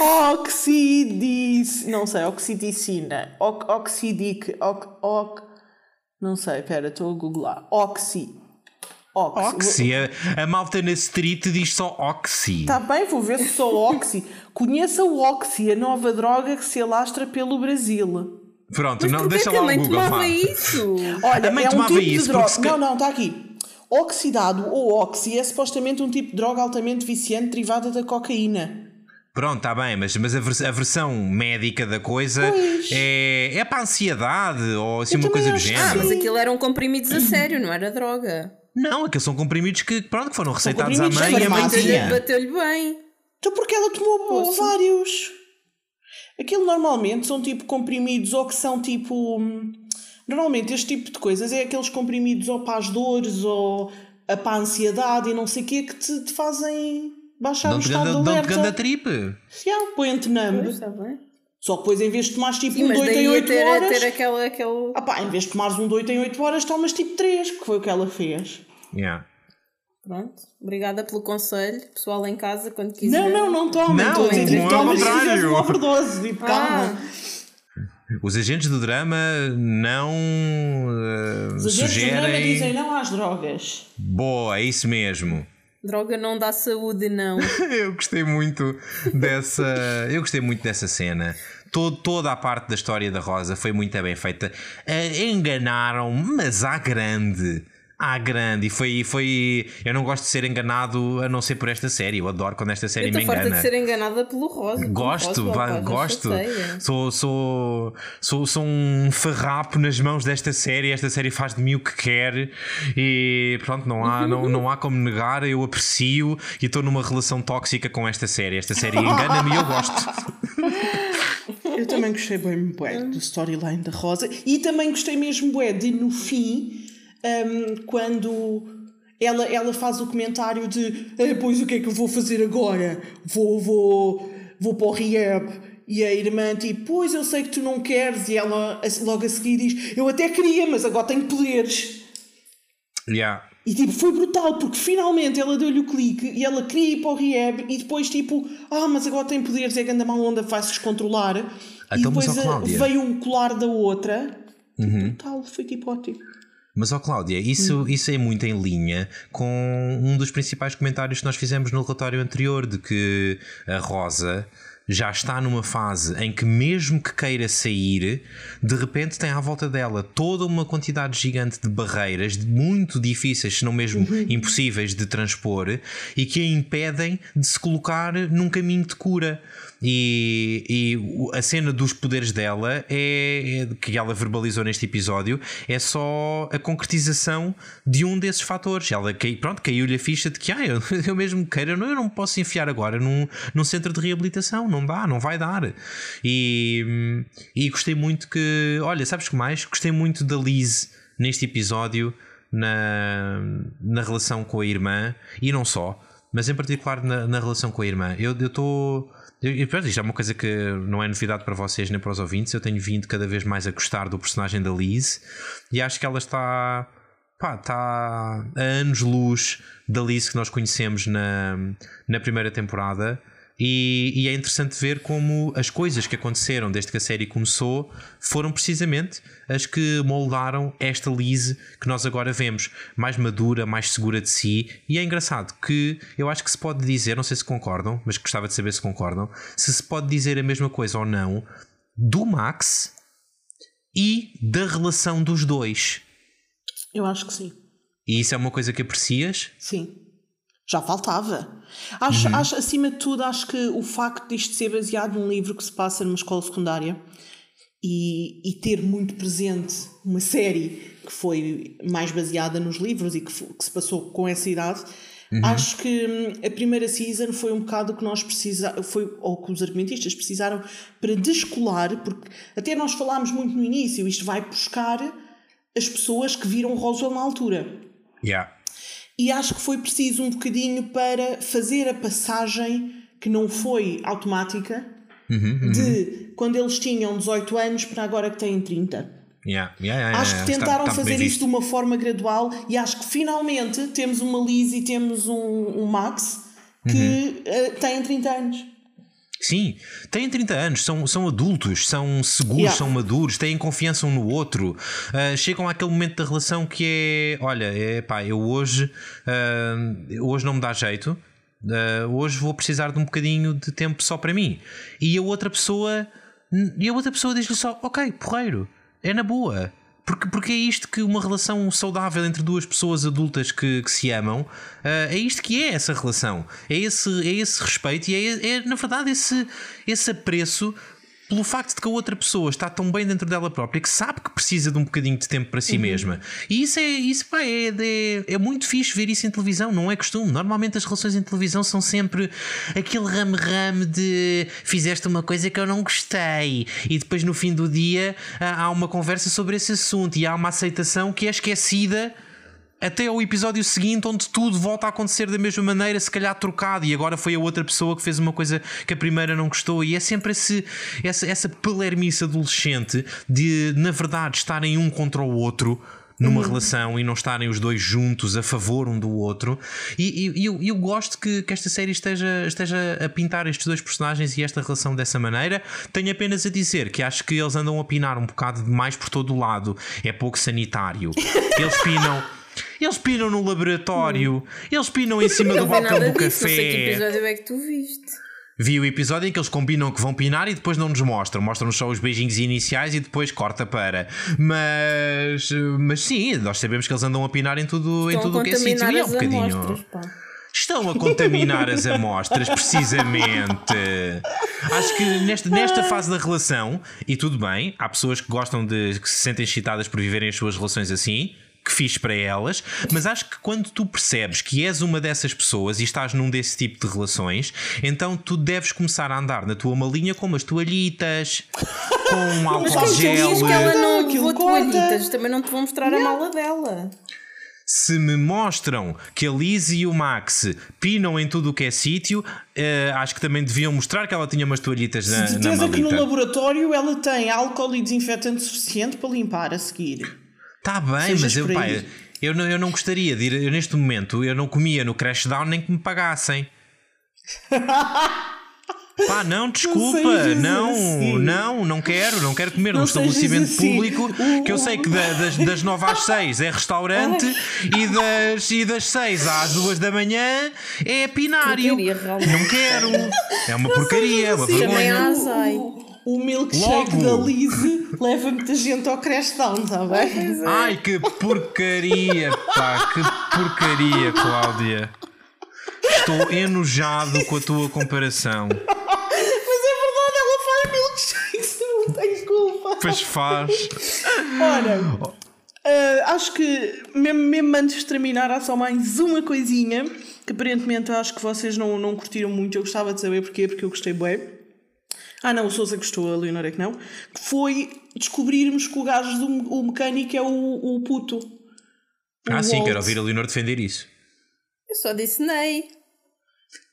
Oxidic... Não sei, oxidicina. Ox, oxidic... Ox, ox, não sei, pera, estou a googlar. Oxi. Oxi. Oxy. A, a malta na street diz só Oxy. Está Tá bem, vou ver se sou Oxi. Conheça o Oxi, a nova droga que se alastra pelo Brasil. Pronto, Mas não, deixa lá o mãe Google. tomava vá. isso? Olha, A mãe é um tomava tipo isso de droga. se Não, não, está aqui. Oxidado ou oxi é supostamente um tipo de droga altamente viciante derivada da cocaína. Pronto, está bem, mas, mas a, vers- a versão médica da coisa Pois. é, é para a ansiedade ou assim Eu uma coisa do que Ah, género. mas aquilo eram comprimidos a sério, não era droga. Não, aqueles são comprimidos que, pronto, que foram receitados à mãe e a mãe. Bateu-lhe bem. Então porque ela tomou Poxa. vários. Aquilo normalmente são tipo comprimidos ou que são tipo. hum, Normalmente este tipo de coisas é aqueles comprimidos ou para as dores ou a para a ansiedade e não sei o quê que te, te fazem baixar o Dão-te estado ganda- de dão-te alerta. ganda tripe. Yeah, põe-te numb. Só que depois em vez de tomares tipo Sim, um doito em daí a 8 ter, horas. ter aquela, aquele... Ah pá, em vez de tomares um doito em 8 horas, tomas tipo 3, que foi o que ela fez. Yeah. Pronto, obrigada pelo conselho. Pessoal em casa, quando quiser. Não, não, não tomem. Não, não é tipo, o tomas se contrário. fizeres uma overdose. Tipo, calma. Ah, Os agentes do drama não uh, Os agentes do drama sugerem. dizem não às drogas. Boa, é isso mesmo. droga não dá saúde, não. Eu gostei muito dessa. Eu gostei muito dessa cena. Todo, toda a parte da história da Rosa foi muito bem feita. Eh, enganaram, mas à grande. À grande. E foi, foi. Eu não gosto de ser enganado a não ser por esta série. Eu adoro quando esta série Eu me estou farta engana. de ser enganada pelo Rosa. Gosto, Rosa, já gosto. Sou, sou, sou, sou um farrapo nas mãos desta série. Esta série faz de mim o que quer e pronto, não há, não, não há como negar. Eu aprecio e estou numa relação tóxica com esta série. Esta série engana-me e eu gosto. Também gostei bem bué do storyline da Rosa e também gostei mesmo bué de no fim, hum, quando ela, ela faz o comentário de "Ah, pois o que é que eu vou fazer agora? Vou, vou, vou para o rehab. E a irmã tipo, pois eu sei que tu não queres e ela logo a seguir diz, eu até queria, mas agora tenho poderes. Yeah. E tipo, foi brutal, porque finalmente ela deu-lhe o clique e ela queria ir para o rehab e depois tipo, ah, mas agora tem poderes, é que anda mal onda, vai-se descontrolar. e Então, mas, depois ó, a- veio o colar da outra. Tipo, brutal, foi tipo ótimo. Mas, ó Cláudia, isso, isso é muito em linha com um dos principais comentários que nós fizemos no relatório anterior, de que a Rosa já está numa fase em que, mesmo que queira sair, de repente tem à volta dela toda uma quantidade gigante de barreiras, muito difíceis, se não mesmo impossíveis de transpor, e que a impedem de se colocar num caminho de cura. E, e a cena dos poderes dela é, é- que ela verbalizou neste episódio é só a concretização de um desses fatores. Ela cai- pronto, caiu-lhe a ficha de que ah, eu, eu mesmo queira, eu não, eu não me posso enfiar agora num, num centro de reabilitação, não dá, não vai dar. E, e gostei muito que, olha, sabes que mais? Gostei muito da Liz neste episódio na, na relação com a irmã e não só mas em particular na, na relação com a irmã. Eu estou. E pronto, isto é uma coisa que não é novidade para vocês nem para os ouvintes. Eu tenho vindo cada vez mais a gostar do personagem da Liz e acho que ela está. Pá, está a anos-luz da Liz que nós conhecemos na, na primeira temporada. E, e, é interessante ver como as coisas que aconteceram desde que a série começou foram precisamente as que moldaram esta Liz que nós agora vemos, mais madura, mais segura de si. E é engraçado que eu acho que se pode dizer, não sei se concordam, mas gostava de saber se concordam, se se pode dizer a mesma coisa ou não do Max e da relação dos dois. Eu acho que sim. E isso é uma coisa que aprecias? Sim. Já faltava. Acho, uhum. acho, acima de tudo, acho que o facto disto ser baseado num livro que se passa numa escola secundária e, e ter muito presente uma série que foi mais baseada nos livros e que, que se passou com essa idade, uhum. acho que hum, a primeira season foi um bocado o que nós precisamos, foi ou que os argumentistas precisaram para descolar, porque até nós falámos muito no início, isto vai buscar as pessoas que viram Roswell na altura. Yeah. E acho que foi preciso um bocadinho para fazer a passagem que não foi automática uhum, uhum. de quando eles tinham 18 anos para agora que têm 30. Yeah, yeah, yeah, acho que tentaram está, está fazer isto de uma forma gradual e acho que finalmente temos uma Liz e temos um, um Max que uhum. uh, têm 30 anos. Sim, têm 30 anos, são, são adultos, são seguros, yeah. são maduros, têm confiança um no outro. Uh, chegam àquele momento da relação que é: olha, é, pá, eu hoje, uh, hoje não me dá jeito, uh, hoje vou precisar de um bocadinho de tempo só para mim. E a outra pessoa, e a outra pessoa diz-lhe só: ok, porreiro, é na boa. Porque, porque é isto que uma relação saudável entre duas pessoas adultas que, que se amam, uh, é isto que é essa relação. É esse, é esse respeito e é, é, na verdade, esse, esse apreço pelo facto de que a outra pessoa está tão bem dentro dela própria que sabe que precisa de um bocadinho de tempo para si uhum. mesma. E isso é, isso, pá, é, é, é, muito fixe ver isso em televisão, não é costume. Normalmente as relações em televisão são sempre aquele rame-rame de fizeste uma coisa que eu não gostei, e depois no fim do dia há uma conversa sobre esse assunto e há uma aceitação que é esquecida até ao episódio seguinte, onde tudo volta a acontecer da mesma maneira, se calhar trocado, e agora foi a outra pessoa que fez uma coisa que a primeira não gostou, e é sempre esse, essa, essa palermice adolescente de, na verdade, estarem um contra o outro numa uhum. relação e não estarem os dois juntos a favor um do outro. E, e, eu, eu, gosto que, que, esta série esteja, esteja a pintar estes dois personagens e esta relação dessa maneira. Tenho apenas a dizer que acho que eles andam a pinar um bocado demais por todo o lado. É pouco sanitário. Eles pinam. Eles pinam no laboratório, eles pinam em cima do balcão do café. Que episódio é que tu viste. Vi o episódio em que eles combinam que vão pinar e depois não nos mostram. Mostram-nos só os beijinhos iniciais e depois corta para. Mas, mas sim, nós sabemos que eles andam a pinar em tudo, em tudo o que é sítio e é um bocadinho. Estão a contaminar as amostras, precisamente. Acho que nesta, nesta fase da relação, e tudo bem, há pessoas que gostam de que se sentem excitadas por viverem as suas relações assim que fiz para elas, mas acho que quando tu percebes que és uma dessas pessoas e estás num desse tipo de relações, então tu deves começar a andar na tua malinha com umas toalhitas, com um álcool gel. Mas que ela não levou toalhitas, também não te vou mostrar a mala dela. Se me mostram que a Liz e o Max pinam em tudo o que é sítio, uh, acho que também deviam mostrar que ela tinha umas toalhitas na, na malita. que no laboratório ela tem álcool e desinfetante suficiente para limpar a seguir. Está bem, mas eu, pá, eu, não, eu não gostaria de ir. Eu, neste momento, eu não comia no Crashdown nem que me pagassem. Pá, não, desculpa, não, assim. não, não quero, não quero comer não num estabelecimento assim. público que eu sei que da, das, das 9 às 6 é restaurante e das, e das 6 às 2 da manhã é pinário. Não quero, é uma porcaria, é uma assim. vergonha o milkshake Logo. da Lise leva muita gente ao crashdown, está bem? É. Ai, que porcaria, pá, que porcaria, Cláudia. Estou enojado com a tua comparação. Mas é verdade, ela faz milkshakes, não tem culpa. Pois faz. Ora, uh, acho que mesmo, mesmo antes de terminar, há só mais uma coisinha que aparentemente acho que vocês não, não curtiram muito. Eu gostava de saber porquê, porque eu gostei bem. Ah, não, o Sousa gostou, a Leonora é que não. Que foi descobrirmos que o gajo do o mecânico é o, o puto. O ah, sim, quero ouvir a Leonor defender isso. Eu só disse Ney.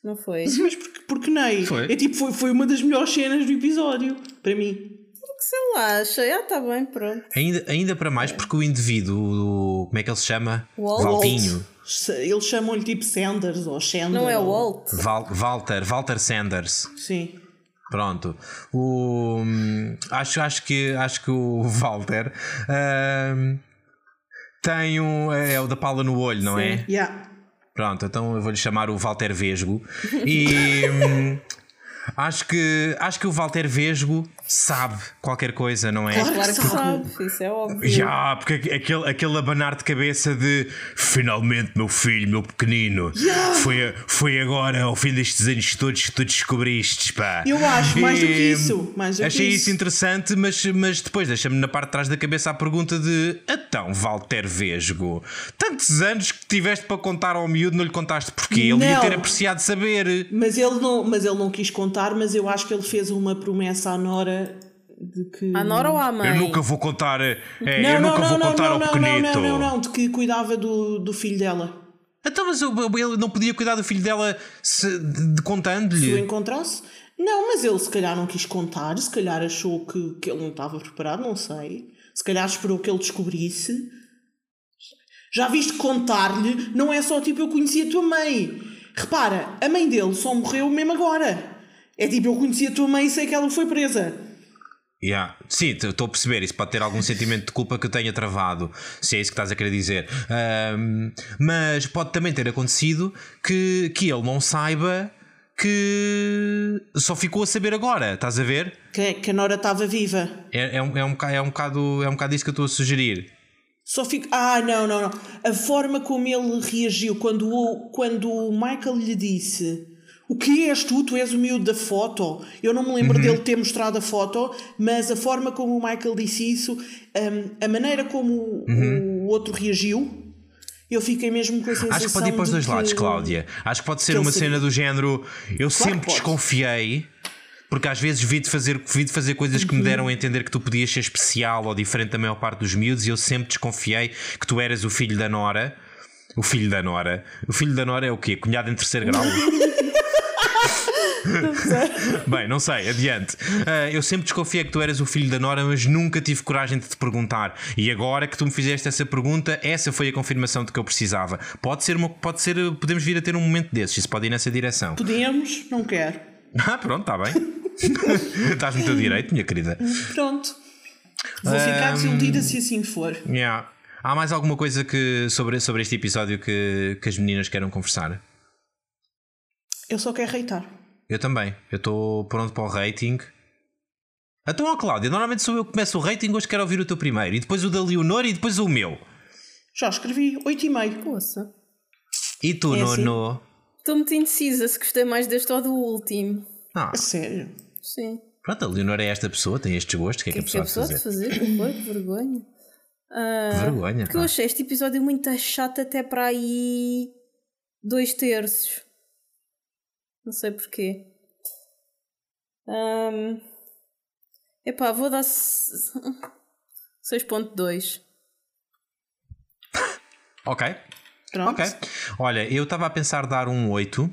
Não foi? Mas porque, porque nem? Foi. É tipo, foi, foi uma das melhores cenas do episódio, para mim. Porque sei lá, achei, ah, tá bem, pronto. Ainda, ainda para mais porque o indivíduo, o- como é que ele se chama? Walt. Valtinho. Eles chamam-lhe tipo Sanders ou Sanders. Não é Walt. Val, Walter, Walter Sanders. Sim. Pronto. O, hum, acho, acho, que, acho que o Walter hum, tem um. É o da pala no olho, não é? Yeah. Pronto, então eu vou-lhe chamar o Walter Vesgo. E hum, acho, que, acho que o Walter Vesgo sabe qualquer coisa, não é? Claro. Claro que Sabe. isso é óbvio. Já, porque aqu- aquele, aquele abanar de cabeça de finalmente, meu filho, meu pequenino, foi, a- foi agora, ao fim destes anos todos, que tu descobriste, pá. Eu acho, mais do que E, isso, mais do que achei isso. isso interessante, mas, mas depois deixa-me na parte de trás da cabeça a pergunta de então, Walter Vesgo, tantos anos que tiveste para contar ao miúdo, não lhe contaste porquê? Ele Não. ter apreciado saber. Mas ele, não, mas ele não quis contar, mas eu acho que ele fez uma promessa à Nora de que. À Nora ou à mãe? Eu nunca vou contar, é, Não, eu não, nunca não, vou não, contar não, ao não, pequenito. não, não, não, não, de que cuidava do, do filho dela. Então, mas ele não podia cuidar do filho dela se- de, de- Se o contando-lhe. encontrasse. Não, mas ele se calhar não quis contar, se calhar achou que, que ele não estava preparado, não sei. Se calhar esperou que ele descobrisse. Já viste contar-lhe, não é só tipo eu conheci a tua mãe. Repara, a mãe dele só morreu mesmo agora. É tipo eu conheci a tua mãe e sei que ela foi presa. Yeah. Sim, estou a perceber. Isso pode ter algum sentimento de culpa que eu tenha travado, se é isso que estás a querer dizer. Ahm, mas pode também ter acontecido que, que ele não saiba que só ficou a saber agora, estás a ver? Que, que a Nora estava viva. É, é, um, é, um, é, um bocado, é um bocado isso que eu estou a sugerir. Só fica. Ah, não, não, não. A forma como ele reagiu quando o, quando o Michael lhe disse: O que és tu? Tu és o miúdo da foto. Eu não me lembro Uhum. dele ter mostrado a foto, mas a forma como o Michael disse isso, hum, a maneira como o- o outro reagiu, eu fiquei mesmo com a sensação. Uhum. Acho que pode ir para os dois que- lados, Cláudia. Acho que pode ser que uma cena do género. Eu sempre que pode. desconfiei, porque às vezes vi de fazer, vi fazer coisas Uhum. que me deram a entender que tu podias ser especial ou diferente da maior parte dos miúdos, e eu sempre desconfiei que tu eras o filho da Nora. O filho da Nora. O filho da Nora é o quê? Cunhado em terceiro grau? Bem, não sei, adiante. Ah, eu sempre desconfiei que tu eras o filho da Nora, mas nunca tive coragem de te perguntar. E agora que tu me fizeste essa pergunta, essa foi a confirmação de que eu precisava. Pode ser, uma, pode ser podemos vir a ter um momento desses, isso pode ir nessa direção. Podemos, não quero. Ah, pronto, está bem. Estás no teu direito, minha querida. Pronto. Vou ficar desiludida se assim for. Yeah. Há mais alguma coisa que, sobre, sobre este episódio que, que as meninas queiram conversar? Eu só quero reitar. Eu também. Eu estou pronto para o rating. Então, ó Cláudia, normalmente sou eu que começo o rating, hoje quero ouvir o teu primeiro, e depois o da Leonor e depois o meu. Já escrevi 8,5. Poça. E tu, É assim. Nono? Estou muito indecisa se gostei mais deste ou do último. Ah, A sério. Sim. pronto, a Leonor é esta pessoa, tem estes gostos, o que é que a que é que pessoa a há de pessoa fazer? de fazer? Que foi? Que vergonha. Ah, Vergonha, Porque eu pá. achei este episódio muito chato até para aí dois terços. Não sei porquê. Um, epá, vou dar se- 6.2. Ok, Pronto. ok. Olha, eu estava a pensar dar um 8,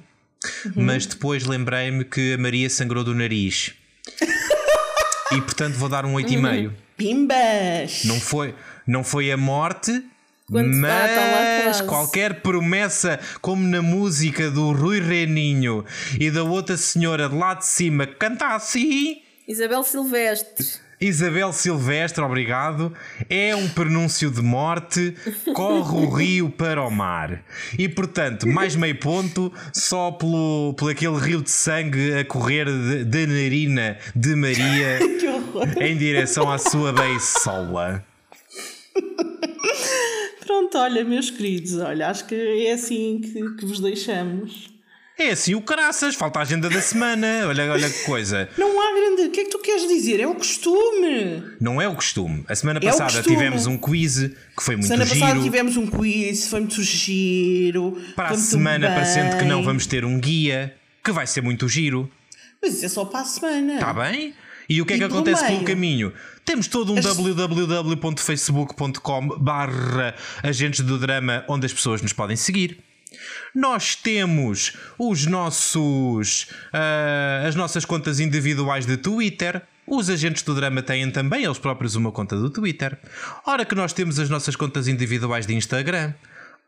mas depois lembrei-me que a Maria sangrou do nariz. e portanto vou dar um 8,5. Pimbas! Não foi, não foi a morte, Quando- mas tá qualquer promessa, como na música do Rui Reninho e da outra senhora de lá de cima que canta assim. Isabel Silvestre. Isabel Silvestre, obrigado. É um prenúncio de morte, corre o rio para o mar. E portanto, mais meio ponto, só pelo, pelo aquele rio de sangue a correr de- da narina de Maria em direção à sua beisola. Pronto, olha, meus queridos, olha, acho que é assim que, que vos deixamos. É assim o caraças, falta a agenda da semana. Olha, olha que coisa. Não há grande. O que é que tu queres dizer? É o costume! Não é o costume. A semana É passada tivemos um quiz que foi muito Semana giro. passada tivemos um quiz, foi muito giro. Para a semana, parecendo que não, vamos ter um guia que vai ser muito giro. Mas isso é só para a semana. Está bem? E o que é que pelo acontece pelo meio? caminho? Temos todo um As- www.facebook.com barra agentes do drama onde as pessoas nos podem seguir. Nós temos os nossos uh, as nossas contas individuais de Twitter. Os agentes do drama têm também eles próprios uma conta do Twitter. Ora que nós temos as nossas contas individuais de Instagram.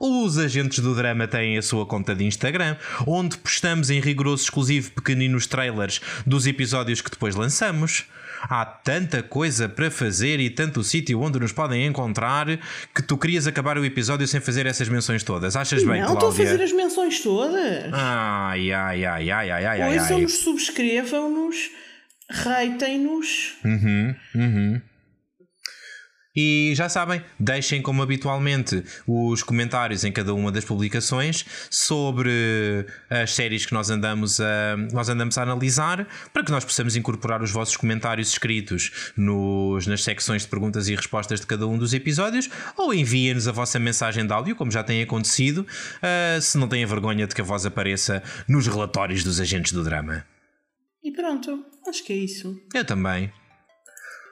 Os agentes do drama têm a sua conta de Instagram, onde postamos em rigoroso exclusivo pequeninos trailers dos episódios que depois lançamos. Há tanta coisa para fazer e tanto sítio onde nos podem encontrar que tu querias acabar o episódio sem fazer essas menções todas. Achas bem, Não, estou a fazer as menções todas. Ai, ai, ai, ai, ai, ai, ai. Ouçam-nos, subscrevam-nos, reitem-nos. Uhum, uhum. E já sabem, deixem como habitualmente os comentários em cada uma das publicações sobre as séries que nós andamos a, nós andamos a analisar para que nós possamos incorporar os vossos comentários escritos nos, nas secções de perguntas e respostas de cada um dos episódios ou enviem-nos a vossa mensagem de áudio, como já tem acontecido, uh, se não têm vergonha de que a voz apareça nos relatórios dos agentes do drama. E pronto, acho que é isso. Eu também.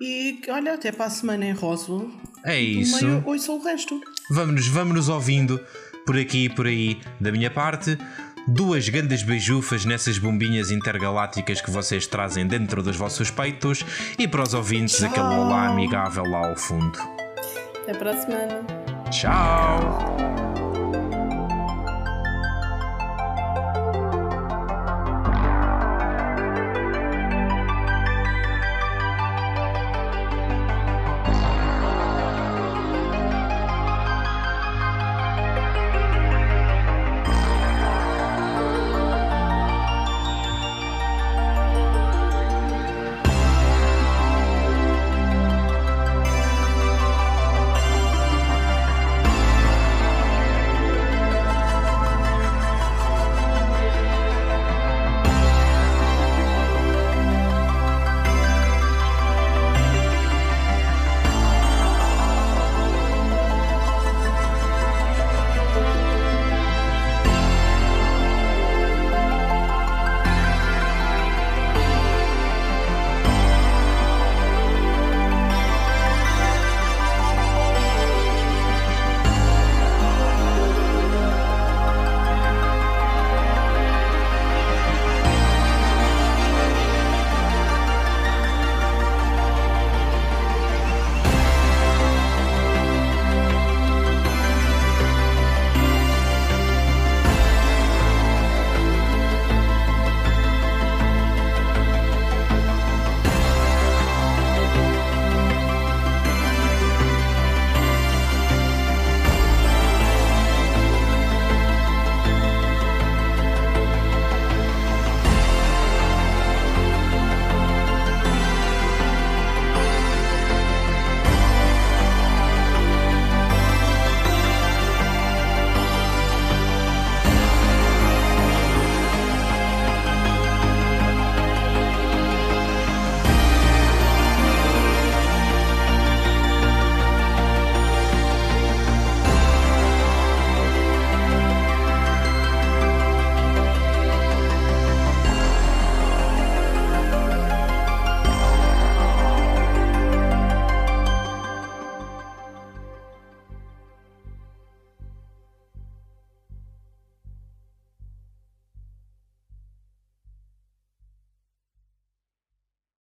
E olha, até para a semana em Roswell. É isso. Meio, ouçam o resto. Vamos-nos vamos ouvindo por aqui e por aí. Da minha parte, duas grandes beijufas nessas bombinhas intergalácticas que vocês trazem dentro dos vossos peitos e para os ouvintes Tchau. aquele olá amigável lá ao fundo. Até para a semana. Tchau!